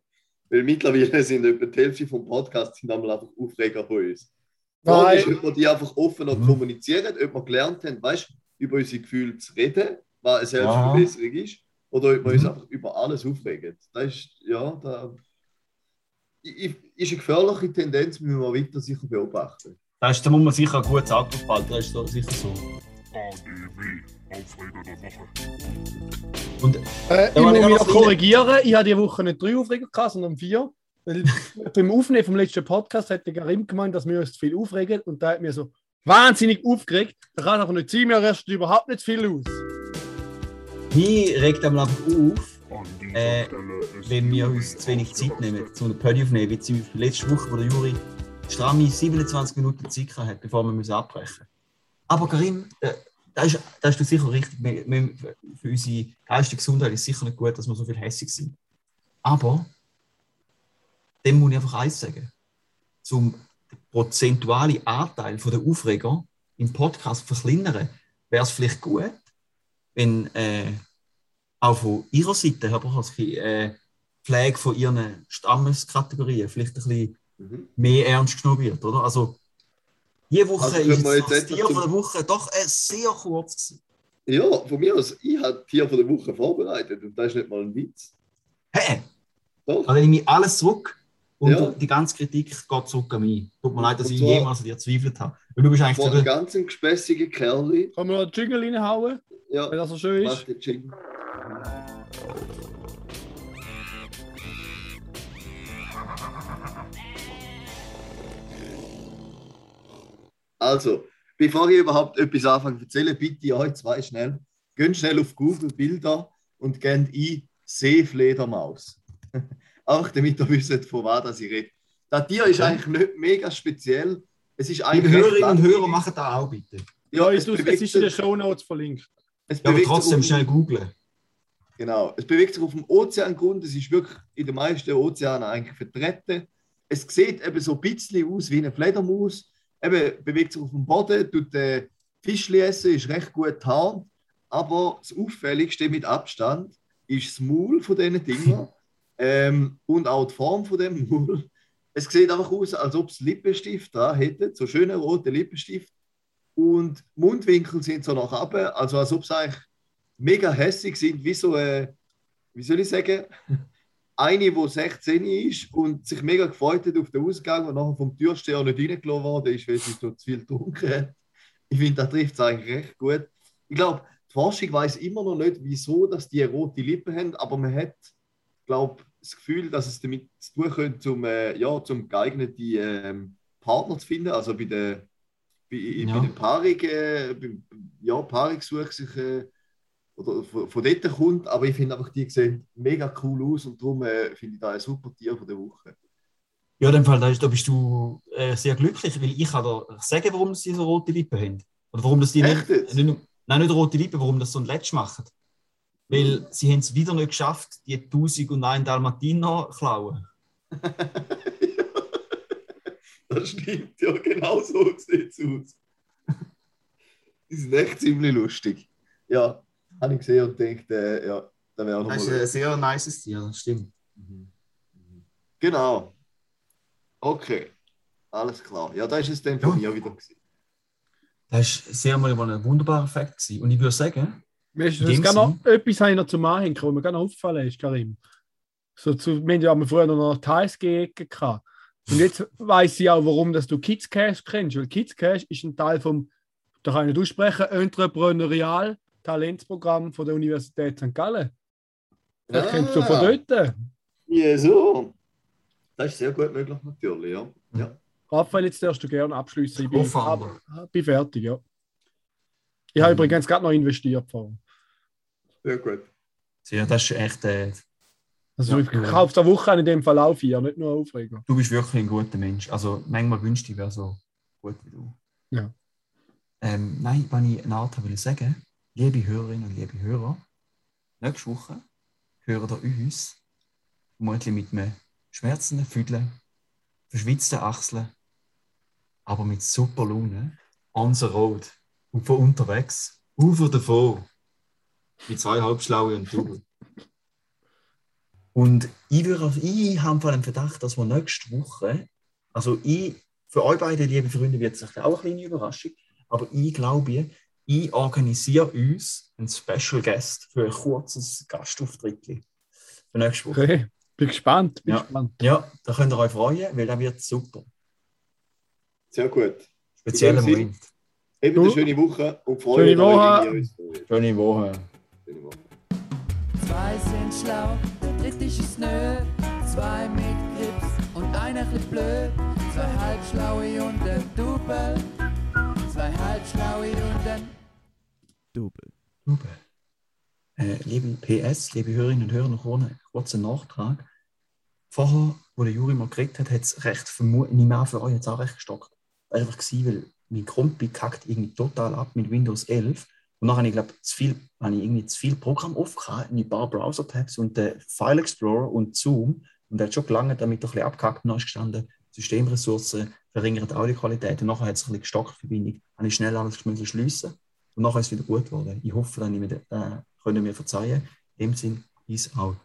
Speaker 4: Weil mittlerweile sind etwa die Hälfte vom Podcast sind einmal einfach Aufreger von uns. Frage ist,
Speaker 3: Nein,
Speaker 4: ob wir die einfach offen und
Speaker 1: Mhm.
Speaker 4: kommunizieren, ob wir gelernt haben, weißt, über unsere Gefühle zu reden, was eine Selbstverbesserung ist, oder ob wir uns
Speaker 1: Mhm.
Speaker 4: einfach über alles aufregen. Das ist, ja, da ist eine gefährliche Tendenz, müssen wir weiter sicher beobachten.
Speaker 1: Da, ist, da muss man sicher ein gutes Auto behalten, das ist sicher so.
Speaker 5: ADW, Aufreger der Woche.
Speaker 1: Und
Speaker 3: äh, ich muss mich korrigieren. Ich habe diese Woche nicht drei Aufreger gehabt, sondern vier. Weil beim Aufnehmen vom letzten Podcast hat der Karim gemeint, dass wir uns zu viel aufregen. Und da hat mir so wahnsinnig aufgeregt. Das kann aber nicht sein, wir rösten überhaupt nicht viel aus.
Speaker 1: mich regt einmal einfach auf, Äh, wenn wir uns zu wenig Zeit nehmen, um den Pödi aufnehmen, wie zum Beispiel letzte Woche, wo der Juri stramme 27 Minuten Zeit hat, bevor wir müssen abbrechen Aber Karim, äh, da ist, ist du sicher richtig. Für unsere geistige Gesundheit ist es sicher nicht gut, dass wir so viel hässig sind. Aber dem muss ich einfach eins sagen. Zum prozentualen Anteil der Aufreger im Podcast verkleinern, wäre es vielleicht gut, wenn äh, auch von ihrer Seite, Herr Brochalski, äh, Pflege von ihren Stammeskategorien vielleicht ein bisschen
Speaker 4: Mhm.
Speaker 1: mehr ernst genommen wird, oder? Also, diese Woche
Speaker 4: Also
Speaker 1: ist jetzt das Tier von der Woche doch äh, sehr kurz. gewesen.
Speaker 4: Ja, von mir aus, ich habe Tier von der Woche vorbereitet und das ist nicht mal ein Witz.
Speaker 1: Hä?
Speaker 4: Doch.
Speaker 1: Da nehme ich alles zurück und
Speaker 4: Ja.
Speaker 1: die ganze Kritik geht zurück an mich. Tut mir leid, dass
Speaker 4: Und
Speaker 1: ich
Speaker 4: zwar-
Speaker 1: jemals an dir zweifelt habe. Weil du bist eigentlich
Speaker 4: Von
Speaker 1: so der,
Speaker 4: ganz gespässigen Kerl.
Speaker 3: Kann man noch einen Jingle reinhauen,
Speaker 4: Ja,
Speaker 3: wenn das so schön
Speaker 4: mach
Speaker 3: ist?
Speaker 4: den Jingle. Also, bevor ich überhaupt etwas anfange zu erzählen, bitte ich euch zwei schnell, geht schnell auf Google Bilder und gebt ein Seefledermaus. Auch damit ihr wisst, von was das ich rede. Das Tier ist
Speaker 1: Okay.
Speaker 4: eigentlich nicht mega speziell. Es ist eigentlich recht
Speaker 1: Hörerinnen und. Hörer, machen das auch bitte.
Speaker 3: Ja,
Speaker 4: es
Speaker 3: es, es ist in den Show Notes verlinkt.
Speaker 4: es
Speaker 1: Ja, aber
Speaker 4: bewegt sich
Speaker 1: trotzdem
Speaker 4: um-
Speaker 1: schnell googlen.
Speaker 4: Genau, es bewegt sich auf dem Ozeangrund, es ist wirklich in den meisten Ozeanen eigentlich vertreten. Es sieht eben so ein bisschen aus wie eine Fledermaus, eben bewegt sich auf dem Boden, tut äh, Fischli essen, ist recht gut tarnt, aber das Auffälligste mit Abstand ist das Maul von diesen Dingen. Ähm, und auch die Form von dem Maul. Es sieht einfach aus, als ob es Lippenstift dran hätte, so schöne rote Lippenstift. Und Mundwinkel sind so nach oben, also als ob es eigentlich mega hässig sind, wie so, äh, wie soll ich sagen, eine, die 16 ist und sich mega gefreut hat auf den Ausgang und nachher vom Türsteher nicht reingelassen worden ist, weil sie so zu viel getrunken hat. Ich finde, das trifft es eigentlich recht gut. Ich glaube, die Forschung weiß immer noch nicht, wieso dass die rote Lippen haben, aber man hat, glaube das Gefühl, dass es damit zu tun könnte, um, äh, ja, zum geeigneten ähm, Partner zu finden, also bei der bei,
Speaker 1: Ja.
Speaker 4: bei der Paarung, äh, bei, ja, Paarungssuche sich äh, oder von, dort kommt, aber ich finde einfach, die sehen mega cool aus und darum äh, finde ich da ein super Tier von der Woche.
Speaker 1: Ja, in dem Fall, da, ist, da bist du äh, sehr glücklich, weil ich kann dir sagen, warum sie so rote Lippen haben. Oder warum das die
Speaker 4: Echt
Speaker 1: nicht, nicht, nein, nicht rote Lippen, warum das so ein Letsch machen. Weil sie haben es wieder nicht geschafft, die 1001 Dalmatiner zu klauen.
Speaker 4: das stimmt, ja, genau so sieht es aus. Die sind echt ziemlich lustig. Ja, habe ich gesehen und gedacht, äh, ja, da wäre auch noch
Speaker 1: Das ist ein sehr nices Tier, das stimmt.
Speaker 4: Genau. Okay. Alles klar. Ja, da ist es dann von mir wieder gewesen.
Speaker 1: Das war sehr mal ein wunderbarer Effekt. gewesen. Und ich würde sagen,
Speaker 3: Weißt du, das noch,
Speaker 1: Sinn-
Speaker 3: etwas habe ich noch zum Anhängen, was mir noch aufgefallen ist, Karim. So zu, wir haben ja früher noch die HSG-Ecke gehabt. Und jetzt weiß ich auch, warum dass du Kids Cash kennst. Weil Kids Cash ist ein Teil vom, da kann ich nicht aussprechen, Entrepreneurial Talentsprogramm von der Universität St. Gallen. Das kennst du von dort.
Speaker 4: Ja, so. Das ist sehr gut möglich, natürlich, ja. ja.
Speaker 3: Raphael, jetzt darfst du gerne abschließen. Ich bin, ab- bin fertig, ja. Ich habe übrigens gerade noch investiert. Vorhin.
Speaker 4: Sehr gut.
Speaker 1: sehr, das ist echt, äh,
Speaker 3: Also
Speaker 1: Ja,
Speaker 3: ich
Speaker 1: cool.
Speaker 3: kaufe der Woche in dem Fall auch vier, nicht nur Aufreger.
Speaker 1: du bist wirklich ein guter Mensch. Also manchmal wünschte ich, wäre so gut wie du.
Speaker 3: Ja.
Speaker 1: Ähm, nein, wenn ich eine Art will sagen, liebe Hörerinnen und liebe Hörer, nächste Woche hören ihr uns vermutlich mit einem schmerzenden Füdle, verschwitzten Achseln, aber mit super Laune on the road und von unterwegs, auf davon, mit zwei Halbschlaue und Double. Und ich, würde, ich habe vor allem Verdacht, dass wir nächste Woche, also ich, für euch beide, liebe Freunde, wird es auch eine kleine Überraschung, aber ich glaube, ich organisiere uns einen Special Guest für ein kurzes Gastauftritt für nächste Woche.
Speaker 3: Okay, bin gespannt. Bin
Speaker 1: Ja.
Speaker 3: gespannt.
Speaker 1: Ja, da könnt ihr euch freuen, weil das wird super.
Speaker 4: Sehr gut.
Speaker 1: Spezieller Moment.
Speaker 4: Eben eine schöne Woche und euch,
Speaker 3: Woche.
Speaker 4: wie ihr uns.
Speaker 1: Schöne Woche.
Speaker 2: Zwei sind schlau, der dritte ist nö. Zwei mit Grips und einer chli blöd. Zwei halbschlaue und ein Double. Zwei halbschlaue und ein Double.
Speaker 1: Super. Äh, liebe PS, liebe Hörerinnen und Hörer, noch einen kurzen Nachtrag. Vorher, wo der Juri mal geredet hat, hat es recht vermutlich, nicht mehr für euch jetzt auch recht gestockt. Einfach, gewesen, weil mein Kompi kackt irgendwie total ab mit Windows 11. Und habe ich, glaube habe ich irgendwie zu viel Programm aufgehabt, in ein paar Browser-Tabs und den File Explorer und Zoom. Und der hat schon gelangt, damit er ein bisschen abgehackt und ist gestanden, Systemressourcen, verringerte Audioqualität. Und nachher hat es ein bisschen gestockt, Verbindung. Habe ich schnell alles müssen schliessen und nachher ist es wieder gut geworden. Ich hoffe, dann äh, können wir verzeihen. In dem Sinn, peace out.